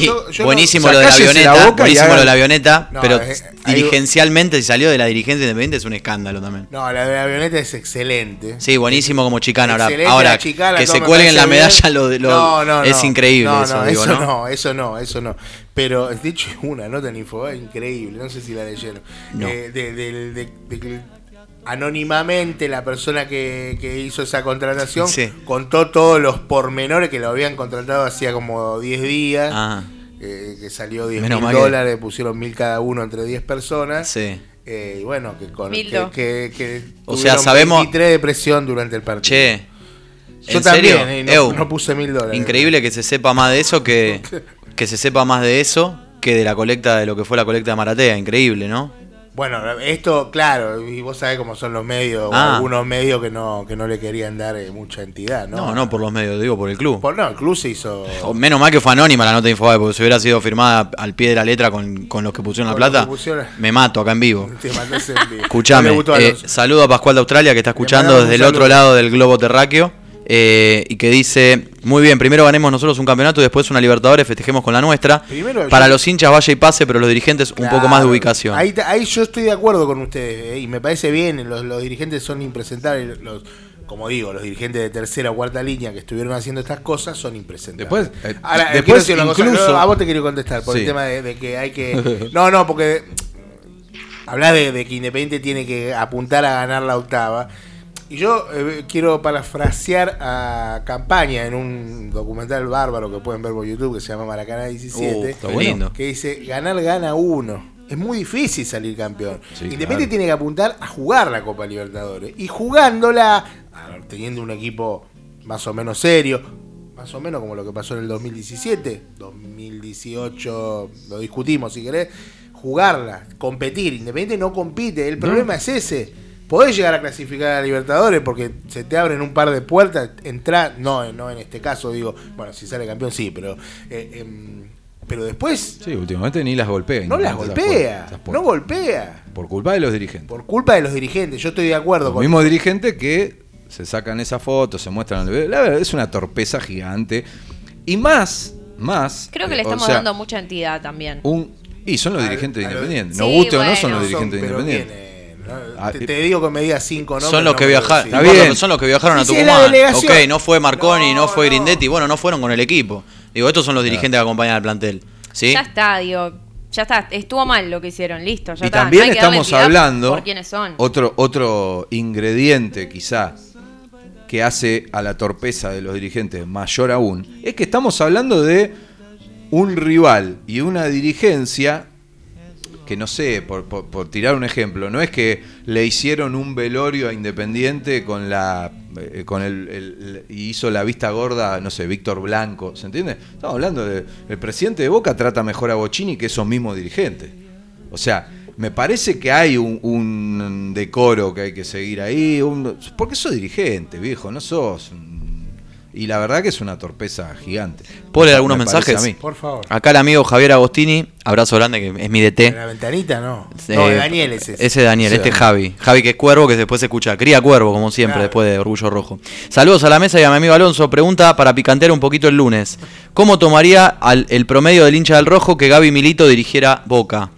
buenísimo lo de la avioneta, buenísimo hagan- lo de la avioneta, No, pero hay- dirigencialmente si salió de la dirigencia independiente es un escándalo también. No, la de la avioneta es excelente. Sí, buenísimo como chicana. Ahora, Excelente ahora chicana, que se cuelguen la medalla lo de lo, No, no, es increíble no, eso no, eso no. Pero de hecho una nota en Infobae increíble, no sé si la leyeron. No. Eh, de, de- de- de que anónimamente la persona que, que hizo esa contratación Sí. contó todos los pormenores que lo habían contratado hacía como 10 días. Ah, eh, que salió 10 Menos mil que- dólares, pusieron mil cada uno entre 10 personas. sí. Eh, y bueno, que con Mildo. que, que, que O sea, sabemos- 23 de presión durante el partido. Che. Yo ¿en también, serio? eh, no, no puse mil dólares. Increíble que se sepa más de eso que que se sepa más de eso que de la colecta de lo que fue la colecta de Maratea, increíble, ¿no? Bueno, esto, claro, y vos sabés cómo son los medios, Ah. algunos medios que no, que no le querían dar eh, mucha entidad, ¿no? No, no, por los medios, digo por el club. Por- no, el club se hizo. O Menos mal que fue anónima la nota de Infobae, porque si hubiera sido firmada al pie de la letra con, con los que pusieron la Con plata, pusieron- me mato acá en vivo. Te en vivo. Escuchame, eh, saludo a Pascual de Australia que está escuchando desde el otro lado del globo terráqueo eh, y que dice, muy bien, primero ganemos nosotros un campeonato y después una Libertadores, festejemos con la nuestra. Primero, Para yo- los hinchas vaya y pase, pero los dirigentes un poco más de ubicación. Ahí, ahí yo estoy de acuerdo con ustedes, eh, y me parece bien, los, los dirigentes son impresentables, los, como digo, los dirigentes de tercera o cuarta línea que estuvieron haciendo estas cosas son impresentables. Después, eh, Ahora, después quiero decir una cosa, incluso- no, a vos te quiero contestar por el tema de, de que hay que... No, no, porque Hablas de, de que Independiente tiene que apuntar a ganar la octava. Y yo eh, quiero parafrasear a Campaña en un documental bárbaro que pueden ver por YouTube que se llama Maracaná 17. Uh, bueno. que dice, ganar gana uno. Es muy difícil salir campeón. Sí, Independiente claro. tiene que apuntar a jugar la Copa Libertadores. Y jugándola, teniendo un equipo más o menos serio, más o menos como lo que pasó en el 2017, 2018, lo discutimos si querés, jugarla, competir. Independiente no compite, el problema es ese. Podés llegar a clasificar a Libertadores porque se te abren un par de puertas, entrar, no, no en este caso digo, bueno, si sale campeón sí, pero eh, em, pero después Sí, últimamente ni las golpea. no las esas golpea, puertas, esas no golpea. Por culpa de los dirigentes. Por culpa de los dirigentes, yo estoy de acuerdo Los con mismos dirigentes que se sacan esa foto, se muestran. La verdad es una torpeza gigante. Y más, más. Creo que eh, le o estamos sea, dando mucha entidad también. un Y son los dirigentes independientes. Sí, Nos guste o no, son los dirigentes independientes. No, Ah, te, te digo que me digas cinco nombres. Son los no que viajaron. Está bien. Son los que viajaron Sí, a sí, Tucumán. la delegación. ok, no fue Marconi, no, No, fue no. Grindetti. Bueno, no fueron con el equipo. Digo, estos son los dirigentes que acompañan al plantel. ¿Sí? Ya está, digo. Ya está. Estuvo mal lo que hicieron. Listo, ya y está. también estamos hablando Por quiénes son. otro otro ingrediente quizá que hace a la torpeza de los dirigentes mayor aún es que estamos hablando de un rival y una dirigencia que no sé, por, por- tirar un ejemplo, no es que le hicieron un velorio a Independiente con la eh, con el, el- el- hizo la vista gorda, no sé, Víctor Blanco, ¿se entiende? Estamos hablando de el presidente de Boca trata mejor a Bocini que esos mismos dirigentes. O sea, me parece que hay un, un decoro que hay que seguir ahí, un- porque sos dirigente, viejo, no sos un- y la verdad que es una torpeza gigante. ¿Puedo leer algunos mensajes? a mí. Por favor. Acá el amigo Javier Agostini, abrazo grande, que es mi En DT. la ventanita no. Eh, No, de Daniel es ese. Ese Daniel, Sí, este Daniel. Javi. Javi que es cuervo, que después se escucha. Cría cuervo, como siempre, Claro. después de Orgullo Rojo. Saludos a la mesa y a mi amigo Alonso. Pregunta para picantear un poquito el lunes. ¿Cómo tomaría al- el promedio del hincha del rojo que Gaby Milito dirigiera Boca?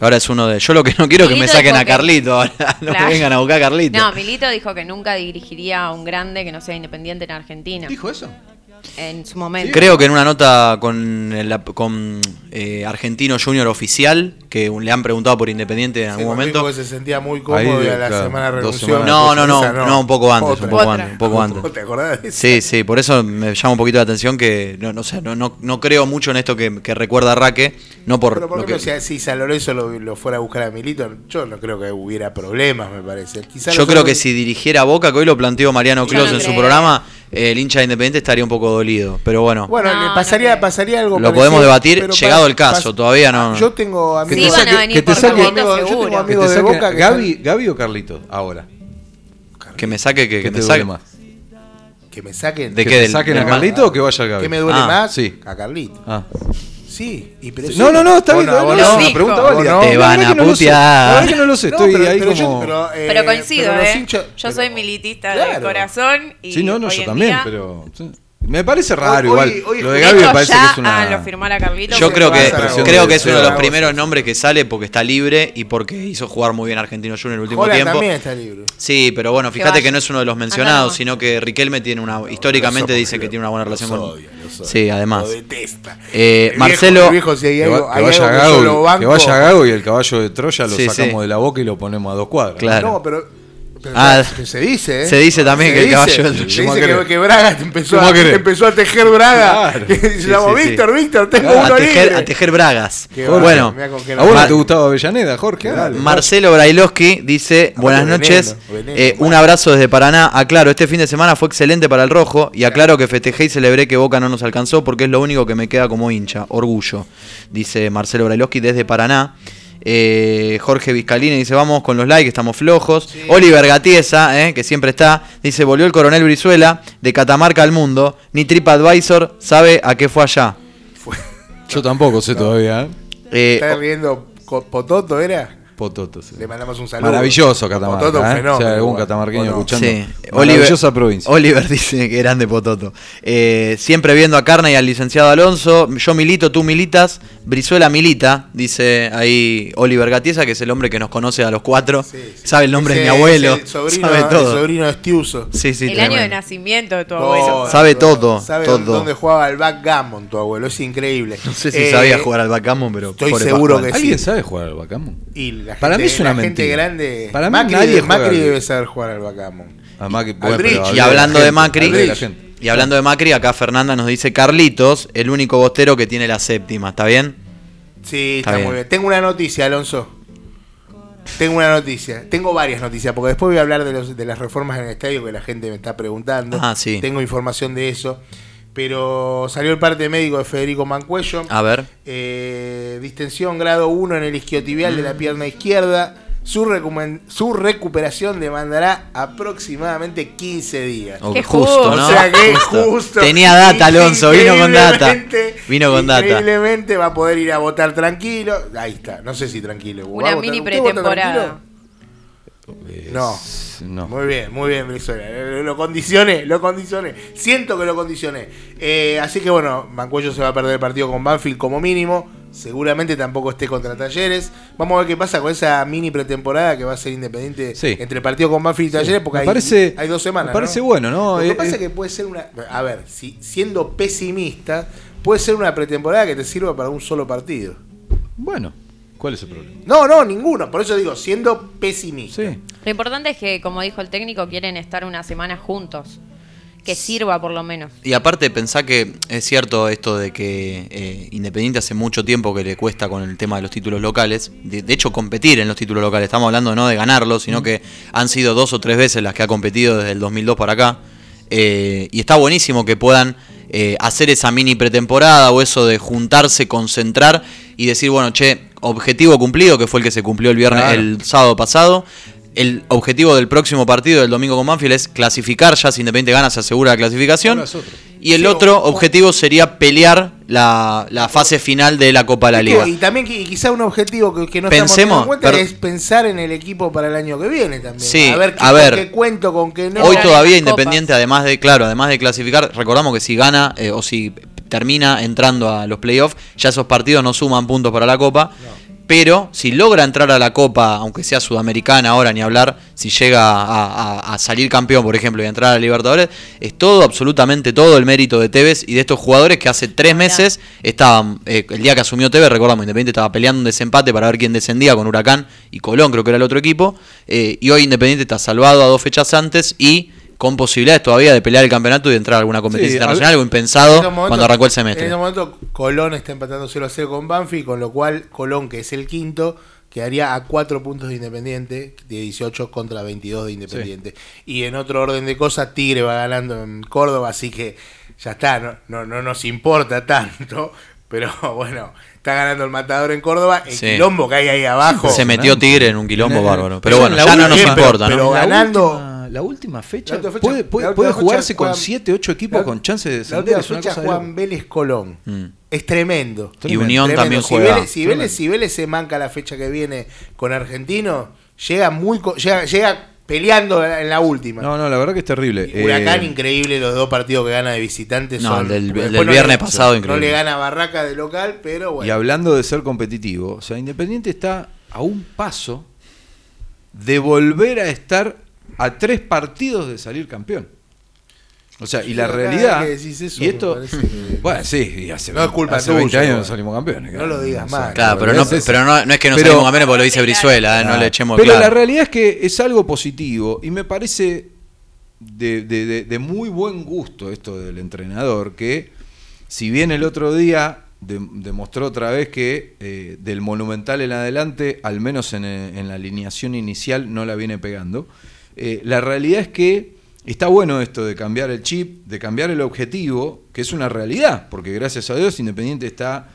Ahora es uno de. Yo lo que no quiero es que me saquen a que- Carlito. Ahora no Claro. me vengan a buscar a Carlito. No, Milito dijo que nunca dirigiría a un grande que no sea independiente en Argentina. ¿Dijo eso? En su momento. Creo que en una nota con, el- con eh, Argentino Junior oficial, que le han preguntado por Independiente en Sí, algún momento. que se sentía muy cómodo Ahí, y a la claro, semana No, no, no, no, un poco antes, Otra. un poco antes, un poco antes. ¿Te acordás de eso? Sí, sí, por eso me llama un poquito la atención que no, no sé, no, no, no creo mucho en esto que, que recuerda Raque, no por, Pero por lo ejemplo, que- si, si San Lorenzo lo, lo fuera a buscar a Milito, yo no creo que hubiera problemas, me parece. Quizá yo creo que si dirigiera Boca, que hoy lo planteó Mariano Clos no en su programa, eh, el hincha de Independiente estaría un poco dolido, pero bueno. Bueno, No, le no pasaría, pasaría algo Lo parecido, podemos debatir llegado pas- el caso, pas- todavía no- Yo tengo Que te amigos. Sí, a venir que te saque- Carlito, Yo tengo. Que amigos te de saque Boca que Gaby, Gaby o Carlito, ahora. que me saque, que, ¿Qué que te me duele saque. más? Que me saquen. ¿De ¿Que Del- saquen a Carlito o que vaya Gaby? ¿Qué me duele Ah, más? sí. A Carlito. Ah. Sí, y pero sí. No, no, no, está bien. no, no, no, no. una pregunta válida. no. Te van a que no putear. La verdad que no lo sé, No, estoy pero- ahí pero yo- como... pero, eh, Pero coincido, pero ¿eh? hinchas- yo pero- soy militista Claro. de corazón y Sí, no, no, yo también, día- pero... sí. Me parece raro Hoy- igual. hoy- lo de Gaby me parece ya, que es una... ah, lo firmó. Yo creo que creo que es uno de los primeros nombres que sale porque está libre y porque hizo jugar muy bien Argentino Junior en el último tiempo. también está libre. Sí, pero bueno, fíjate que no es uno de los mencionados, sino que Riquelme tiene una históricamente Los dicen que tiene una buena relación con odia. Sí, además. Lo detesta. Eh, El Marcelo- viejo- el viejo, si hay Que, algo- hay vaya algo que Gago, que vaya Gago y el caballo de Troya lo Sí, sacamos sí. de la boca y lo ponemos a dos cuadras. Claro. No, pero. Pero Ah, que se dice, ¿eh? se dice también que el caballo del- Se ¿Cómo dice que, Braga empezó ¿Cómo a, empezó tejer Braga. Claro. Que se Sí, llamó sí, sí. Víctor, Víctor, tengo Ah, uno a, tejer, libre. a tejer bragas. Qué Bueno, ¿A vos no te gustaba Avellaneda, Jorge? Dale. Marcelo Brailovsky dice, buenas veneno, noches, veneno, eh, un abrazo desde Paraná. Aclaro, este fin de semana fue excelente para el rojo y aclaro que festejé y celebré que Boca no nos alcanzó porque es lo único que me queda como hincha, orgullo, dice Marcelo Brailovsky desde Paraná. Eh, Jorge Vizcalini dice, vamos con los likes, estamos flojos. Oliver Gatiesa, eh, que siempre está, dice, volvió el coronel Brizuela de Catamarca al mundo. Ni TripAdvisor sabe a qué fue allá. Yo tampoco sé todavía. ¿eh? Eh, ¿Estás riendo Pototo, era? Pototo, sí. Le mandamos un saludo. Maravilloso Catamarca. Pototo, un ¿eh? fenómeno. Si hay algún catamarqueño ¿O escuchando. Sí, Maravillosa provincia. Oliver dice que grande Pototo. Eh, siempre viendo a Carna y al licenciado Alonso. Yo milito, tú militas. Brizuela milita, dice ahí Oliver Gatiesa, que es el hombre que nos conoce a los cuatro. Sí, sí. Sabe el nombre de mi abuelo. el sobrino, sabe todo. El sobrino de Estiuso. Sí, sí, el año de nacimiento de tu Todo, abuelo. Sabe todo, Sabe todo. dónde jugaba al backgammon tu abuelo. Es increíble. No sé si Eh, sabía jugar al backgammon, pero estoy seguro que sí. ¿Alguien sabe jugar al backgammon? Y Para mí es una la gente grande. Para mí Macri, nadie Macri debe saber jugar al backgammon. A Macri- Al bueno, bridge. pero hablé Y hablando la de Macri, y hablando de Macri, acá Fernanda nos dice Carlitos, el único bostero que tiene la séptima, ¿está bien? Sí, Está está, bien. muy bien. Tengo una noticia, Alonso. Tengo una noticia. Tengo varias noticias, porque después voy a hablar de, los, de las reformas en el estadio que la gente me está preguntando. Ah, sí. Tengo información de eso. Pero salió el parte médico de Federico Mancuello. A ver. Eh, distensión grado 1 en el isquiotibial de la Mm. pierna izquierda. Su, su recuperación demandará aproximadamente 15 días. Oh, Qué justo, justo. ¿no? O sea que justo. Tenía data, Alonso, vino con data. Vino con data. Increíblemente va a poder ir a votar tranquilo. Ahí está, no sé si tranquilo. ¿Va a Una mini ¿Usted vota pretemporada. No. No. Muy bien, muy bien, Brizuela. Lo, lo condicioné, lo condicioné. Siento que lo condicioné. Eh, así que bueno, Mancuello se va a perder el partido con Banfield como mínimo. Seguramente tampoco esté contra Talleres. Vamos a ver qué pasa con esa mini pretemporada que va a ser independiente Sí. entre el partido con Banfield y Talleres, porque Me hay, parece- hay dos semanas. me parece ¿no? bueno, ¿no? Lo que Eh, pasa eh. es que puede ser una. A ver, si, siendo pesimista, puede ser una pretemporada que te sirva para un solo partido. Bueno, ¿cuál es el problema? No, no, ninguno. Por eso digo, siendo pesimista. Sí. Lo importante es que, como dijo el técnico, quieren estar una semana juntos. Que sirva por lo menos. Y aparte pensá que es cierto esto de que eh, Independiente hace mucho tiempo que le cuesta con el tema de los títulos locales. De, de hecho, competir en los títulos locales. Estamos hablando no de ganarlos, sino que han sido dos o tres veces las que ha competido desde el 2002 para acá. Eh, y está buenísimo que puedan eh, hacer esa mini pretemporada o eso de juntarse, concentrar y decir, bueno, che, objetivo cumplido, que fue el que se cumplió el viernes, Claro. el sábado pasado. El objetivo del próximo partido del domingo con Banfield es clasificar, ya si Independiente gana se asegura la clasificación. Y el Sí, otro o- o- objetivo sería pelear la, la fase final de la Copa de la Liga. Y también qui- quizá un objetivo que, que no Pensemos, estamos teniendo en cuenta pero- es pensar en el equipo para el año que viene también. Sí, a ver, qué, a ver. con qué cuento, con qué no. Hoy todavía Independiente, copas. además de, claro, además de clasificar, recordamos que si gana eh, o si termina entrando a los playoffs, ya esos partidos no suman puntos para la Copa. Pero si logra entrar a la Copa, aunque sea sudamericana ahora ni hablar, si llega a, a- a salir campeón, por ejemplo, y a entrar a Libertadores, es todo, absolutamente todo el mérito de Tevez y de estos jugadores que hace tres meses estaban, eh, el día que asumió Tevez, recordamos, Independiente estaba peleando un desempate para ver quién descendía con Huracán y Colón, creo que era el otro equipo, eh, y hoy Independiente está salvado a dos fechas antes y con posibilidades todavía de pelear el campeonato y de entrar a alguna competencia Sí, internacional, algo impensado cuando arrancó el semestre. En este momento Colón está empatando 0 a 0 con Banfield, con lo cual Colón, que es el quinto, quedaría a 4 puntos de Independiente, de 18 contra 22 de Independiente. Y en otro orden de cosas, Tigre va ganando en Córdoba, así que ya está, no, no, no nos importa tanto. Pero bueno, está ganando el matador en Córdoba, el Sí. quilombo que hay ahí abajo. Se metió Tigre en un quilombo bárbaro. Pero Pero bueno, ya no nos pero- importa, pero ¿no? La ganando- última- La última fecha, La última fecha- puede, puede- la puede última jugarse con juegan- 7, 8 equipos La- con chance de La descender. última Es una fecha Juan. Vélez Colón. Mm. Es tremendo. Y Tremendo, Unión Tremendo. también si juega. Vélez, si, Vélez, si Vélez se manca la fecha que viene con Argentino, llega muy llega, llega peleando en la última. No, no, la verdad que es terrible. Y Huracán, Eh, increíble los dos partidos que gana de visitantes. No, son, el del- el después del no viernes le- pasado, No increíble. le gana a Barraca de local, pero bueno. Y hablando de ser competitivo, o sea, Independiente está a un paso de volver a estar a tres partidos de salir campeón. O sea, y la realidad. vez que decís eso, y esto. que- Bueno, sí, y hace, No es culpa hace tuya, 20 años no salimos campeones. No lo digas más. Claro, pero no, pero no, no es que no Pero- salimos campeones porque lo dice Brizuela, eh, no le echemos Pero claro. la realidad es que es algo positivo y me parece de, de- de- de muy buen gusto esto del entrenador, que si bien el otro día de- demostró otra vez que eh, del monumental en adelante, al menos en, en la alineación inicial, no la viene pegando, eh, la realidad es que está bueno esto de cambiar el chip, de cambiar el objetivo, que es una realidad, porque gracias a Dios Independiente está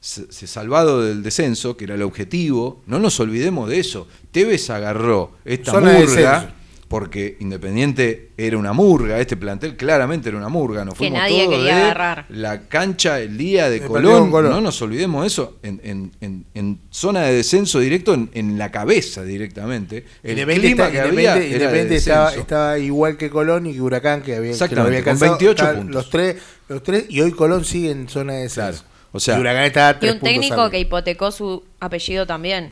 se, salvado del descenso, que era el objetivo. No nos olvidemos de eso. Tevez agarró esta Zona murga. Porque Independiente era una murga, este plantel claramente era una murga. Nos Que fuimos nadie todos quería de agarrar. La cancha el día de El Colón, no nos olvidemos de eso, en, en- en- en zona de descenso directo, en, en la cabeza directamente. El Independiente, clima está- que había Independiente- de estaba, estaba igual que Colón y que Huracán, que había, que lo Exactamente, había con alcanzado. 28 Estaban puntos. Los tres, los tres, y hoy Colón sigue en zona de descenso. Claro, o sea- y Huracán está a Y un técnico que hipotecó su apellido también.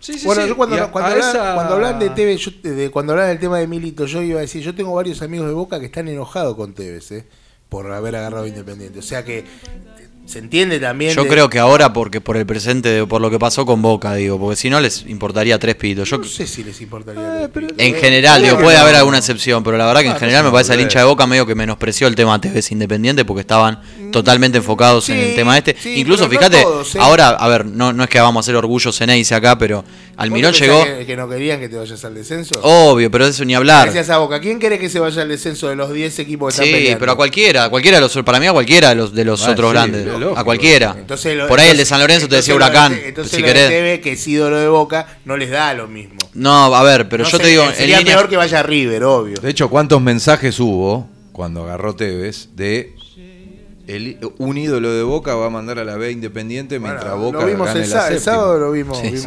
Sí, sí, Bueno, sí. yo cuando, Y a- cuando, a hablan, esa- cuando hablan de Tevez, yo- de, cuando hablan del tema de Milito, yo iba a decir, yo tengo varios amigos de Boca que están enojados con Tevez, eh, por haber agarrado Independiente. O sea que se entiende también. Yo de- creo que ahora, porque por el presente, por lo que pasó con Boca, digo, porque si no les importaría tres pitos. Yo, No sé si les importaría. Eh, pero- en general, digo, puede no. haber alguna excepción, pero la verdad que en Ah, general me parece al hincha de Boca medio que menospreció el tema TVS Independiente porque estaban totalmente enfocados en Mm, sí, el tema este. sí, Incluso, fíjate, todos, ¿eh? ahora, a ver, no, no es que vamos a hacer orgullo Ceneice acá, pero ¿Vos Almirón llegó, Que, que no querían que te vayas al descenso. obvio, pero eso ni hablar. Gracias a Boca. ¿Quién quiere que se vaya al descenso de los 10 equipos que están Sí, pero a cualquiera, a cualquiera de los, para mí a cualquiera de los, de los Ah, otros sí, grandes, lógico. a cualquiera. Entonces lo- Por ahí el de San Lorenzo te decía de- Huracán, entonces si lo querés. TV, que es ídolo de Boca, no les da lo mismo. No, a ver, pero No yo sé, te digo, en Sería línea- peor que vaya a River, obvio. De hecho, ¿cuántos mensajes hubo cuando agarró Tevez de el, un ídolo de Boca va a mandar a la B Independiente mientras Bueno, Boca lo vimos gane el, la el sábado, lo vimos, Sí, vimos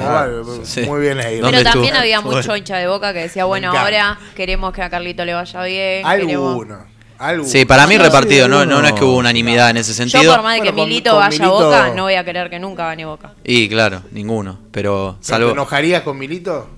sí. muy bien ahí. ¿Dónde Pero también estuvo? había mucho hincha de boca que decía, bueno, ahora queremos que a Carlito le vaya bien. queremos- Sí, para mí repartido, sí, no, no, no es que hubo unanimidad en ese Yo sentido. por más de que Bueno, con- Milito con vaya a Boca, no voy a querer que nunca gane Boca. Y claro, ninguno, pero ¿Pero ¿Te salvo... enojarías con Milito?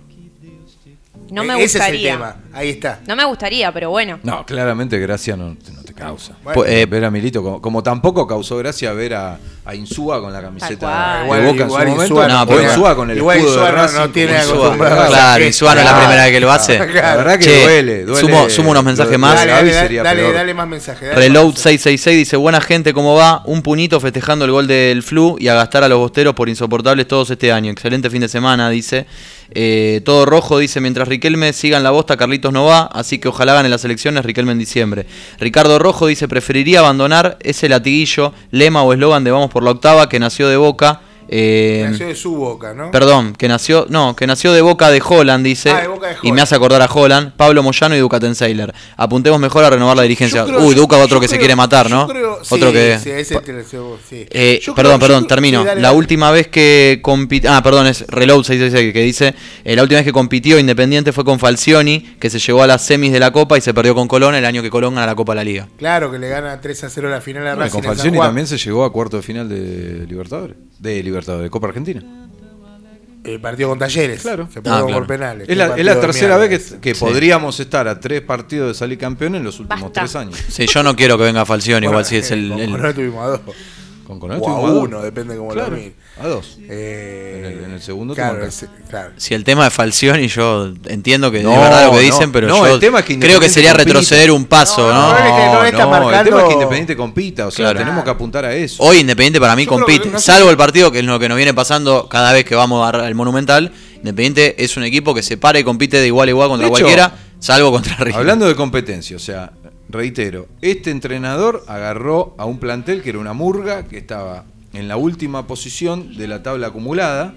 No me E- Ese es el gustaría. tema, ahí está. No me gustaría, pero bueno. No, claramente gracia no, no te causa. Bueno. Pu- eh, ver a Milito, como, como tampoco causó gracia ver a, a Insúa con la camiseta de Igual- Boca en igual su momento. Insúa no o tiene- Insúa con el igual escudo Insúa de no- Racing. no tiene Insúa. acostumbrado Claro, Insúa no es la primera vez que lo hace. La verdad que Che, duele, duele. Sumo, sumo unos mensajes más. Dale, dale, sería dale, peor. dale más mensajes. Reload más mensajes. 666 dice, buena gente, ¿cómo va? Un punito festejando el gol del Flu y a gastar a los bosteros por insoportables todos este año. Excelente fin de semana, dice. Eh, todo rojo, dice, mientras Riquelme siga en la bosta, Carlitos no va, así que ojalá gane las elecciones Riquelme en diciembre. Ricardo Rojo dice, preferiría abandonar ese latiguillo, lema o eslogan de Vamos por la octava que nació de Boca. Eh, Nació de su boca, ¿no? Perdón, que nació, no, que nació de Boca de Holland, dice, Ah, de Boca de y Holland. me hace acordar a Holland, Pablo Moyano y Ducaten Sailor. Apuntemos mejor a renovar la dirigencia. Creo- Uy, Duca otro que se quiere matar, ¿no? creo- otro sí, que sí, ese sí. eh, perdón, perdón, termino. sí, dale, la dale. última vez que compitió. Ah, perdón, es Reload 666 que dice. eh, la última vez que compitió Independiente fue con Falcioni, que se llegó a las semis de la Copa y se perdió con Colón el año que Colón gana la Copa de la Liga. Claro que le gana 3 a 0 la final a Bueno, Racing. con Falcioni también se llegó a cuarto de final de Libertadores. De Libertadores, de Copa Argentina. El partido con Talleres. Claro. Se perdió Ah, claro. por penales. Es la, es la tercera mierda vez que, que Sí. podríamos estar a tres partidos de salir campeón en los últimos Basta. tres años. Sí, yo no quiero que venga Falcioni, Bueno, igual si es el. con el- Colón tuvimos a dos. Con O a uno, depende cómo Claro, lo mires. A dos. Eh, En el- en el segundo claro, claro. si el tema es Falcioni, yo entiendo que No, es verdad lo que no, dicen, pero no, yo el tema es que creo que sería compita. retroceder un paso, No, ¿no? no, no, no, está el tema es que Independiente compita, o sea, Claro. tenemos que apuntar a eso. Hoy Independiente para mí Yo compite, que no sé salvo el partido que es lo que nos viene pasando cada vez que vamos al Monumental. Independiente es un equipo que se para y compite de igual a igual contra De hecho, cualquiera, salvo contra River. Hablando de competencia, o sea, reitero, este entrenador agarró a un plantel que era una murga, que estaba en la última posición de la tabla acumulada,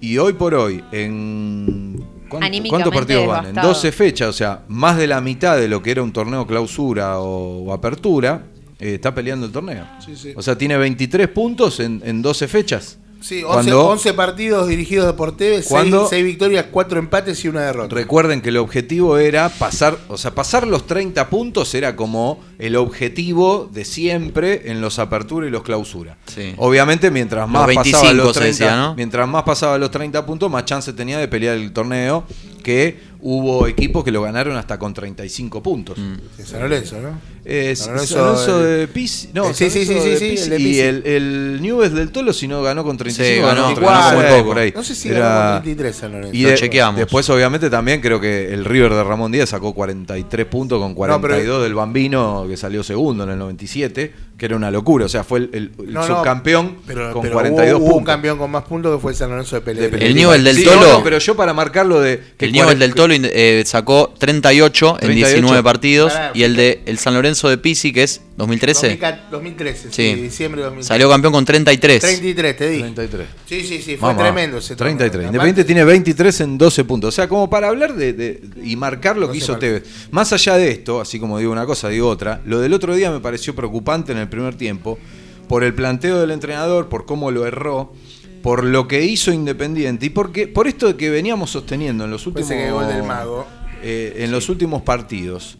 y hoy por hoy, en... ¿cuánto- Anímicamente ¿Cuántos partidos van? En devastado. 12 fechas, o sea, más de la mitad de lo que era un torneo clausura o, o apertura, eh, está peleando el torneo. Sí, sí. O sea, tiene 23 puntos en, en 12 fechas. Sí, 11, Cuando- 11 partidos dirigidos por TV, 6, Cuando- victorias, 4 empates y una derrota. Recuerden que el objetivo era pasar, o sea, pasar los 30 puntos era como el objetivo de siempre en los apertura y los clausura. Sí. Obviamente, mientras más 25 pasaba los se 30, decía, ¿no? mientras más pasaba los 30 puntos, más chance tenía de pelear el torneo, que hubo equipos que lo ganaron hasta con 35 puntos. Mm. San Lorenzo, ¿no? Eh, San San Lorenzo, el- de Pisi, no, Eh, sí, sí, sí, de sí, el de y el, el Newell's del Tolo si no ganó con 35, Sí, ganó, ganó 36, muy poco. por ahí. No sé si Era- ganó con 23 San Lorenzo. y Lo chequeamos. después, obviamente, también creo que el River de Ramón Díaz sacó 43 puntos con 42 del Bambino, que salió segundo en el 97, que era una locura. O sea, fue el, el- el No, no, subcampeón pero, con pero 42 hubo, hubo un puntos. campeón con más puntos que fue el San Lorenzo de Pelé. De Pelé. El Newell's del Sí, Tolo- no, no, pero yo para marcarlo de. que El Newell's del 40 Tolo eh, sacó 38 en 38. 19 partidos y el de el San Lorenzo de Pisi, que es 2013, 2013, sí, Sí. diciembre de 2013. salió campeón con 33. 33, te dije. 33. Sí, sí, sí, fue Vamos, tremendo ese torneo. 33. Además, Independiente tiene 23 en 12 puntos. O sea, como para hablar de, de- y marcar lo que 12 hizo. Tevez. Más allá de esto, así como digo una cosa, digo otra, lo del otro día me pareció preocupante en el primer tiempo, por el planteo del entrenador, por cómo lo erró, por lo que hizo Independiente y porque, por esto de que veníamos sosteniendo en los últimos, Parece que gol del mago. eh, en los últimos partidos,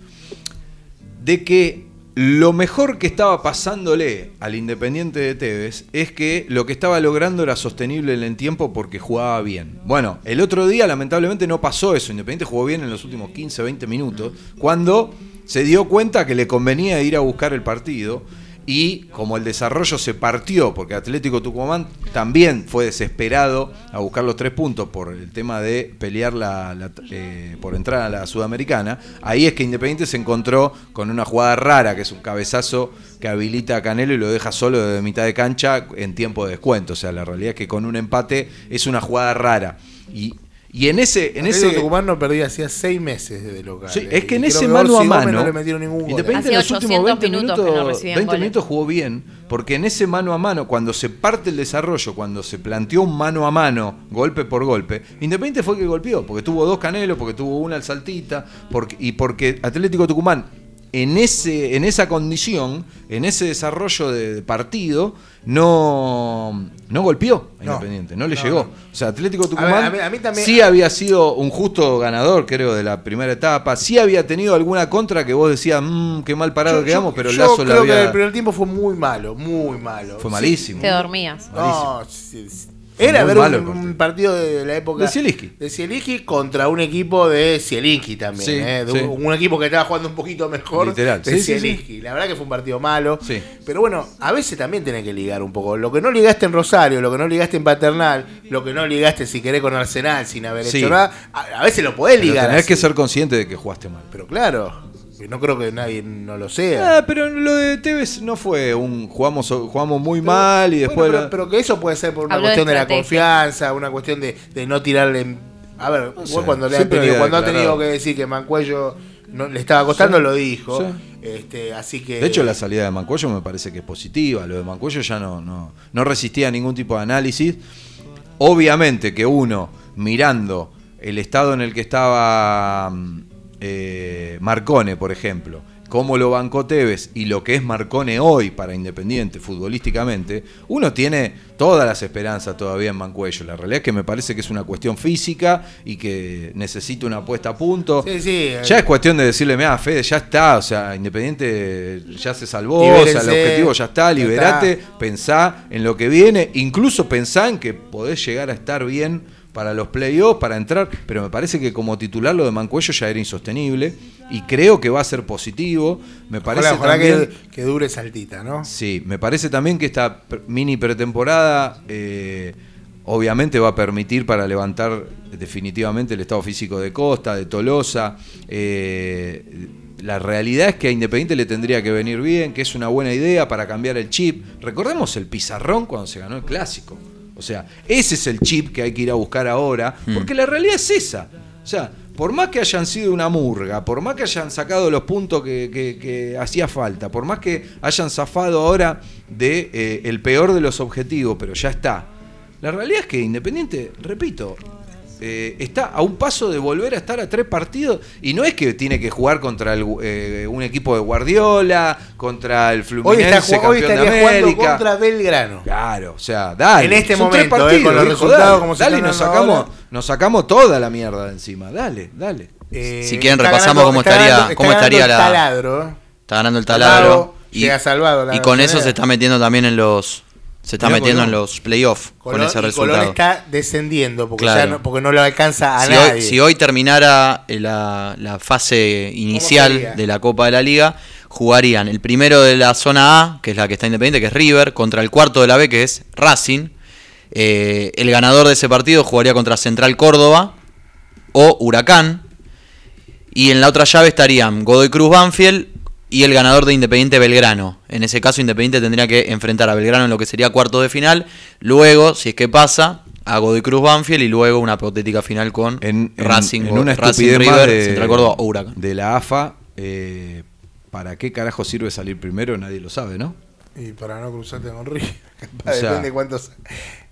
de que lo mejor que estaba pasándole al Independiente de Tevez es que lo que estaba logrando era sostenible en el tiempo porque jugaba bien. Bueno, el otro día lamentablemente no pasó eso. Independiente jugó bien en los últimos 15, 20 minutos, cuando se dio cuenta que le convenía ir a buscar el partido. Y como el desarrollo se partió, porque Atlético Tucumán también fue desesperado a buscar los tres puntos por el tema de pelear la, eh, por entrar a la Sudamericana, ahí es que Independiente se encontró con una jugada rara, que es un cabezazo que habilita a Canelo y lo deja solo de mitad de cancha en tiempo de descuento. O sea, la realidad es que con un empate es una jugada rara. Y, y en ese... En Atlético ese Tucumán no perdía hacía seis meses de local. Sí, eh, es que en ese mano a mano. no le metieron ningún gol. Independiente Hacía en los últimos 800 20 minutos minutos, que no recibían 20 goles. minutos jugó bien, porque en ese mano a mano, cuando se parte el desarrollo, cuando se planteó un mano a mano, golpe por golpe, Independiente fue el que golpeó, porque tuvo dos canelos, porque tuvo una al saltita, porque, y porque Atlético Tucumán en, ese, en esa condición, en ese desarrollo de, de partido, no, no golpeó a No. Independiente, no le No, llegó. no. O sea, Atlético A ver, Tucumán a mí- a mí también- sí había sido un justo ganador, creo, de la primera etapa. Sí había tenido alguna contra que vos decías, mmm, qué mal parado Yo- quedamos, yo- pero el yo Lazo la creo que había... el primer tiempo fue muy malo, muy malo. Fue Sí. malísimo. Te dormías. No, sí, sí. Era Muy ver un, partido de la época De Zielinski. de Zielinski contra un equipo de Zielinski también. Sí, ¿eh? De sí. un, un equipo que estaba jugando un poquito mejor Literal. de Sí, Zielinski. La verdad que fue un partido malo. Sí. Pero bueno, a veces también tenés que ligar un poco. Lo que no ligaste en Rosario, lo que no ligaste en Paternal, lo que no ligaste si querés con Arsenal sin haber hecho nada, a, a veces lo podés Pero ligar. tenés así. que ser consciente de que jugaste mal. Pero claro, que no creo que nadie no lo sea. Ah, pero lo de Tevez no fue un jugamos, jugamos muy mal y Bueno, después... pero, que eso puede ser por una Habló cuestión de, la confianza, una cuestión de, de no tirarle. en- A ver, sé, cuando le han tenido, cuando ha tenido que decir que Mancuello no, le estaba costando, Sí, lo dijo. sí. Este, así que. De hecho, la salida de Mancuello me parece que es positiva. Lo de Mancuello ya no, no, no resistía a ningún tipo de análisis. Obviamente que uno, mirando el estado en el que estaba mm, eh, Marcone, por ejemplo, cómo lo bancó Tevez y lo que es Marcone hoy para Independiente futbolísticamente, uno tiene todas las esperanzas todavía en Mancuello. La realidad es que me parece que es una cuestión física y que necesita una puesta a punto. Sí, sí. Ya es cuestión de decirle, mira, Fede, ya está, o sea, Independiente ya se salvó, Libérense, o sea, el objetivo ya está, ya liberate, está. pensá en lo que viene, incluso pensá en que podés llegar a estar bien para los playoffs, para entrar, pero me parece que como titular lo de Mancuello ya era insostenible y creo que va a ser positivo, me parece ojalá, ojalá también... que, que dure saltita, ¿no? Sí, me parece también que esta mini pretemporada eh, obviamente va a permitir para levantar definitivamente el estado físico de Costa, de Tolosa. eh, la realidad es que a Independiente le tendría que venir bien, que es una buena idea para cambiar el chip. Recordemos el pizarrón cuando se ganó el clásico. O sea, ese es el chip que hay que ir a buscar ahora, porque la realidad es esa. O sea, por más que hayan sido una murga, por más que hayan sacado los puntos que, que- que hacía falta, por más que hayan zafado ahora de eh, el peor de los objetivos, pero ya está. La realidad es que Independiente, repito, eh, está a un paso de volver a estar a tres partidos y no es que tiene que jugar contra el, eh, un equipo de Guardiola, contra el Hoy, Fluminense, está, ju- hoy campeón de América. contra Belgrano. Claro, o sea, dale. En este Son tres momento, eh, con los resultados dale. como se Dale, están nos sacamos, ahora. nos sacamos toda la mierda de encima. Dale, dale. Eh, Si quieren, está repasamos cómo está estaría- ganando- cómo está ganando estaría el la- taladro. Está ganando el Salvado, taladro. Y, llega salvado la y con eso se está metiendo también en los. Se está Mirá, metiendo en los playoffs con ese resultado. Colón está descendiendo porque, Claro. ya no, porque no lo alcanza a si, nadie. hoy, si hoy terminara eh, la, la fase inicial de la Copa de la Liga, jugarían el primero de la zona A, que es la que está independiente, que es River, contra el cuarto de la B, que es Racing. Eh, el ganador de ese partido jugaría contra Central Córdoba o Huracán. Y en la otra llave estarían Godoy Cruz Banfield y el ganador de Independiente Belgrano. En ese caso, Independiente tendría que enfrentar a Belgrano en lo que sería cuarto de final. Luego, si es que pasa, a Godoy Cruz Banfield y luego una hipotética final con En, en- Racing, en una Racing River, de, Central Córdoba o Huracán. de la AFA, eh, ¿para qué carajo sirve salir primero? Nadie lo sabe, ¿no? Y para no cruzarte con River. O sea, Depende cuántos.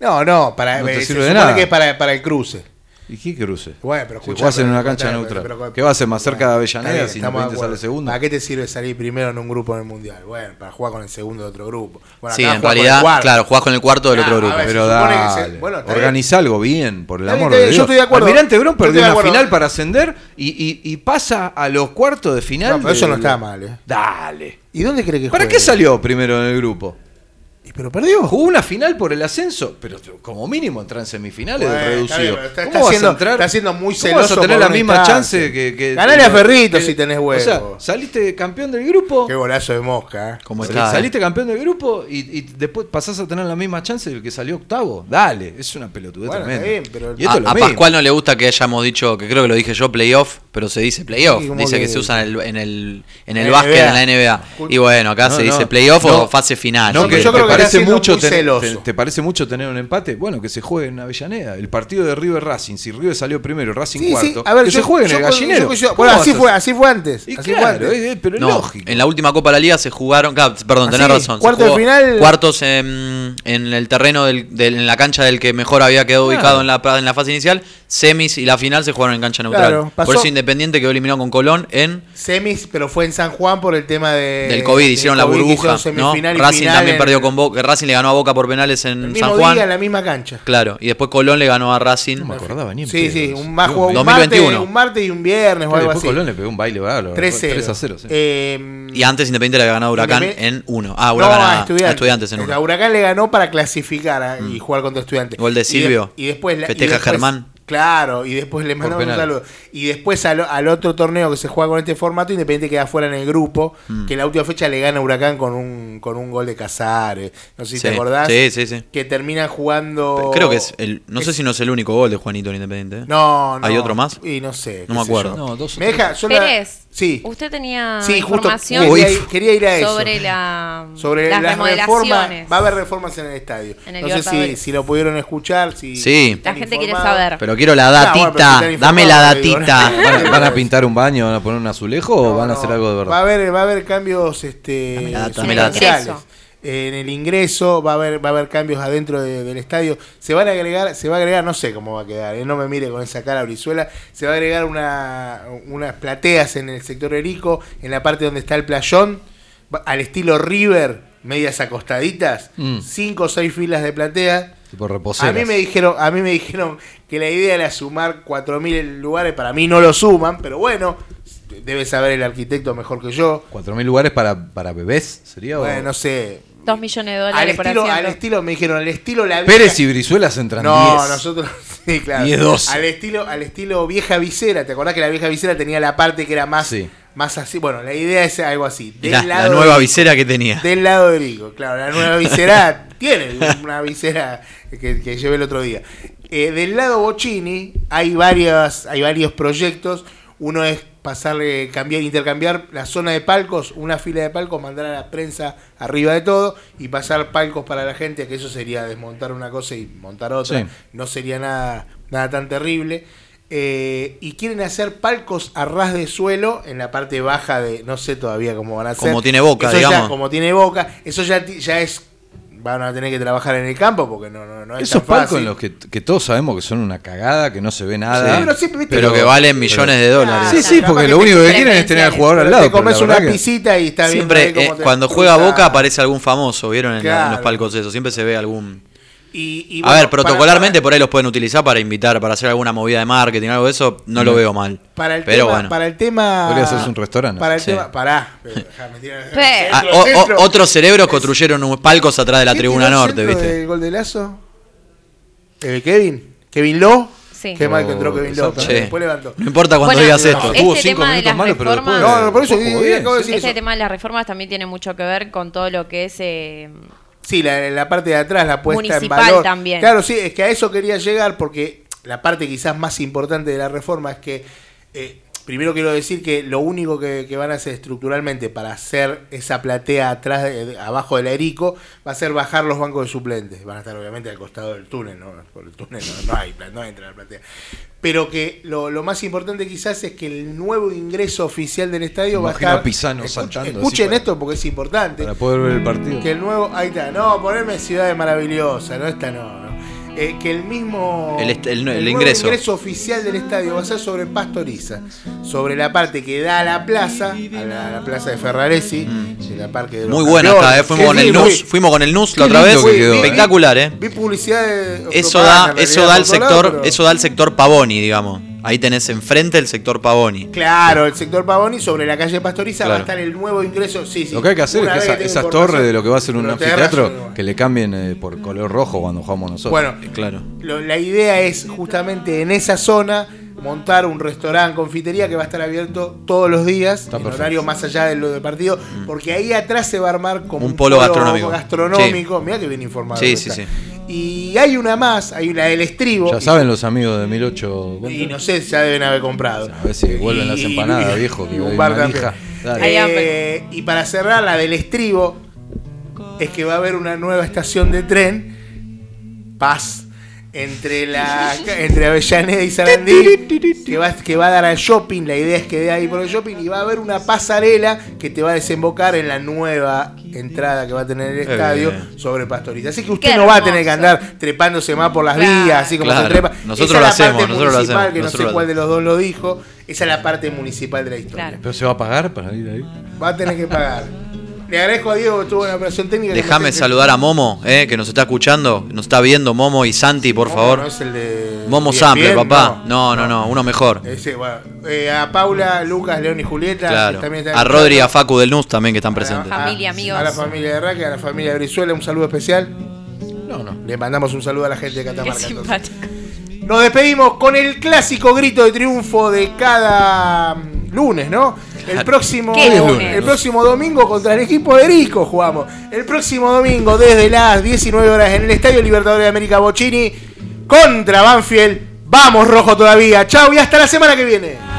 No, no, para, no te eh, se sirve de supone nada. que es para, para el cruce. ¿Y qué cruce? Bueno, pero Si escucha, jugás en pero- una cancha pero- neutral. pero- ¿Qué va a ser más cerca de Avellaneda bien, si de Independiente sale segundo? ¿Para qué te sirve salir primero en un grupo en el mundial? Bueno, para jugar con el segundo de otro grupo. Bueno, Sí, en realidad, claro, jugás con el cuarto del Ah, otro grupo. ver, Pero se- dale, bueno, organiza algo bien, por el amor de bien, yo Dios. estoy de acuerdo. Almirante estoy perdió de una final para ascender y, y- y pasa a los cuartos de final. No, pero eso no está mal, ¿eh? Dale. ¿Y dónde cree que ¿Para juegue? qué salió primero en el grupo? Pero perdió. Jugó una final por el ascenso, pero como mínimo entra en semifinales Bueno, del reducido. está- ¿Cómo está vas a siendo- entrar? está siendo muy ¿Cómo vas celoso a tener la misma chance que, que Ganale a Ferrito que- si tenés O sea, huevo. saliste campeón del grupo. Qué golazo de mosca. ¿eh? Como está, eh. saliste campeón del grupo y, y después pasás a tener la misma chance del que salió octavo. Dale, es una pelotudez Bueno, tremenda. bien, pero- y esto A, es lo a mismo. Pascual no le gusta que hayamos dicho, que creo que lo dije yo, playoff, pero se dice playoff. Sí, dice que, que- se usa en el, en el, en básquet, en la NBA. Y bueno, acá No, se dice playoff o fase final. No, Yo que creo que está parece mucho te, te parece mucho tener un empate. Bueno, que se juegue en Avellaneda. El partido de River Racing, si River salió primero, Racing Sí, cuarto, sí, a ver, que yo, se juegue en el yo- gallinero. yo- ¿Cómo bueno, así fue, así fue antes. Y así fue claro, antes. eh, pero es No, lógico. en la última Copa de la Liga se jugaron, claro, perdón, tenés razón. cuarto jugó final. Cuartos en, en el terreno del, del- en la cancha del que mejor había quedado Claro. ubicado en la, en la fase inicial. Semis y la final se jugaron en cancha neutral. Claro, pasó- Por eso Independiente quedó eliminado con Colón en Semis, pero fue en San Juan por el tema de, del COVID, hicieron la burbuja. Racing final también perdió con Boca. Racing le ganó a Boca por penales el en mismo San Juan. día en la misma cancha. Claro, y después Colón le ganó a Racing. No me acordaba ni en Sí, sí, un, más un, mío. martes, 2021. un martes y un viernes o algo después así. Colón le pegó un baile bárbaro. 3-0. 3 a 0. sí. Eh, Y antes Independiente le había ganado a Huracán Independ- en uno. Ah, no, Huracán a a, a estudiantes. estudiantes en A uno. Mm. Huracán le ganó para clasificar a- y jugar contra estudiantes. Gol de Y de- Silvio. Y, después, la- y Festeja después- Germán. Claro, y después le mandamos un saludo. Y después al, al otro torneo que se juega con este formato, Independiente queda fuera en el grupo, Mm. que en la última fecha le gana a Huracán con un, con un gol de Casares. No sé si Sí, te acordás. sí, sí, sí. Que termina jugando. Creo que es el. No sé si no es el único gol de Juanito en Independiente. ¿eh? No, no. ¿Hay otro más? Y no sé. No me acuerdo. No, dos o Me tres. deja. Pérez, Sí. usted tenía Sí, justo información quería ir, quería ir a eso. sobre la sobre las las reformas. Va a haber reformas en el estadio. En el no sé si, lo pudieron escuchar. Si Sí. La gente quiere saber. Pero quiero la pero datita. Dame la datita. ¿Van a, van a pintar un baño? ¿Van a poner un azulejo o No, van a hacer algo de Va a verdad? haber, va a haber cambios este, Dame la data, En el ingreso va a haber, va a haber cambios adentro de- del estadio. Se van a agregar, se va a agregar, no sé cómo va a quedar, eh, no me mire con esa cara Brizuela. Se va a agregar una, unas plateas en el sector Erico, en la parte donde está el playón, al estilo River, medias acostaditas, Mm. cinco o seis filas de. Tipo reposeras. A mí me dijeron, a mí me dijeron que la idea era sumar 4000 lugares, para mí no lo suman, pero bueno, debe saber el arquitecto mejor que yo. 4.000 lugares para, para bebés, ¿sería? o- Bueno, no sé. Dos millones de Al dólares por estilo, asiento. al estilo, me dijeron, al estilo la Pérez y vieja- Brizuelas entran No, 10. nosotros, sí, claro. 10, 12. Al estilo, al estilo vieja visera, ¿te acordás que la vieja visera tenía la parte que era más, Sí. más así? Bueno, la idea es algo así. Del La, nueva visera que tenía. Del lado de Rico, claro, la nueva visera tiene una visera que, que llevé el otro día. Eh, del lado Bocini hay varias, hay varios proyectos. Uno es pasarle, cambiar, intercambiar la zona de palcos, una fila de palcos, mandar a la prensa arriba de todo y pasar palcos para la gente, que eso sería desmontar una cosa y montar otra. Sí. No sería nada, nada tan terrible. Eh, y quieren hacer palcos a ras de suelo en la parte baja de, no sé todavía cómo van a hacer. Como tiene Boca, Eso ya- digamos. como tiene boca, eso ya, ya es, van a tener que trabajar en el campo porque no, no, no es Esos tan palcos fácil. en los que, que todos sabemos que son una cagada, que no se ve nada. Sí. Pero siempre, viste, Pero que valen millones de dólares. Sí, sí, porque que lo único que quieren es tener al jugador al lado. te comes una pisita y está Siempre, cómo eh, te cuando juega Boca aparece algún famoso, ¿vieron? En, los palcos esos. Siempre se ve algún. Y, y a bueno, ver, protocolarmente para- por ahí los pueden utilizar para invitar, para hacer alguna movida de marketing, algo de eso, no lo veo mal. Para el Pero tema, bueno. para el tema. Podría hacerse un restaurante. Para el Sí. tema. Pará. Ah, o- o- otros cerebros construyeron palcos atrás de la ¿Quién tribuna el norte, ¿viste? del gol de Lazo? Eh, Kevin. Kevin Lowe. Sí. Qué mal que Oh, entró Kevin Lowe. Che. Después levantó. No importa cuando Bueno, digas no, esto. este Tuvo cinco tema de minutos las malos, pero después- reformas- No, no, por eso Este eso. tema de las reformas también tiene mucho que ver con todo lo que es eh, Sí, la, la parte de atrás, la puesta Municipal en valor. también. Claro, sí, es que a eso quería llegar porque la parte quizás más importante de la reforma es que, eh, primero quiero decir que lo único que, que van a hacer estructuralmente para hacer esa platea atrás, de- de- abajo del Erico, va a ser bajar los bancos de suplentes. Van a estar obviamente al costado del túnel, ¿no? Por el túnel no, no hay, no entra la platea. Pero que lo, lo más importante quizás es que el nuevo ingreso oficial del estadio va a estar... a Pisano Escuch- saltando así Escuchen para- esto porque es importante. Para poder ver el partido. Que el nuevo. Ahí está. No, ponerme Ciudades Maravillosa, no esta no. no. Eh, que el mismo. El el- el ingreso. oficial del estadio va a ser sobre Pastoriza. Sobre la parte que da a la plaza, a la, a la plaza de Ferraresi. de la parque de los Mm. Muy buena está, ¿eh? Fuimos con el lindo, NUS, fuimos con el NUS la otra vez. lindo que quedó, ¿eh? Espectacular, ¿eh? Vi publicidad de. Eso da, eso da todos sector, pero- eso da al sector Pavoni, digamos. Ahí tenés enfrente el sector Pavoni. Claro, el sector Pavoni sobre la calle Pastoriza va a estar el nuevo ingreso. Sí, sí. Lo que hay que hacer Una es que esa- esas torres de lo que va a ser un anfiteatro, que le cambien eh, por color rojo cuando jugamos nosotros. Bueno, Claro. lo- la idea es justamente en esa zona montar un restaurante, confitería que va a estar abierto todos los días, Está en perfecto. horario más allá de lo de partido, porque ahí atrás se va a armar como Un polo gastronómico. gastronómico. Mirá que bien informado. Sí, sí, está. sí. Y hay una más, hay una del estribo. ya saben los amigos de 1008. Y no sé, ya deben haber comprado. A ver si vuelven las empanadas, y- viejo, que y un bar Eh, y para cerrar la del estribo, es que va a haber una nueva estación de tren, Paz, entre la entre Avellaneda y Sarandí, que va, que va a dar al shopping. La idea es que dé ahí por el shopping y va a haber una pasarela que te va a desembocar en la nueva entrada que va a tener el estadio bien. sobre Pastorita. Así que usted Qué no va a tener que andar trepándose más por las Claro. vías, así como Claro. se trepa. Nosotros Esa es lo la hacemos, parte nosotros lo municipal, hacemos, que no sé lo cuál de los dos lo dijo. Esa es la parte municipal de la historia. Claro. ¿Pero se va a pagar para ir ahí? Va a tener que pagar. Le agradezco a Diego que estuvo en la operación técnica. Déjame me- saludar a Momo, eh, que nos está escuchando, nos está viendo Momo y Santi, por Momo favor. no es el de Momo ESPN, Sampler, papá. No, no, no, uno mejor. Ese, bueno. Eh, a Paula, Lucas, León y Julieta. Claro. que también están A Rodri y a. Facu del NUS también que están A la- presentes. a- Familia, amigos. A la familia de Raque, a la familia de Brizuela, un saludo especial. No, no. Le mandamos un saludo a la gente de Qué Catamarca. simpático. Nos despedimos con el clásico grito de triunfo de cada lunes, ¿no? El próximo, el próximo domingo contra el equipo de Rico jugamos. El próximo domingo desde las 19 horas en el Estadio Libertadores de América Bochini contra Banfield. Vamos rojo todavía. Chau y hasta la semana que viene.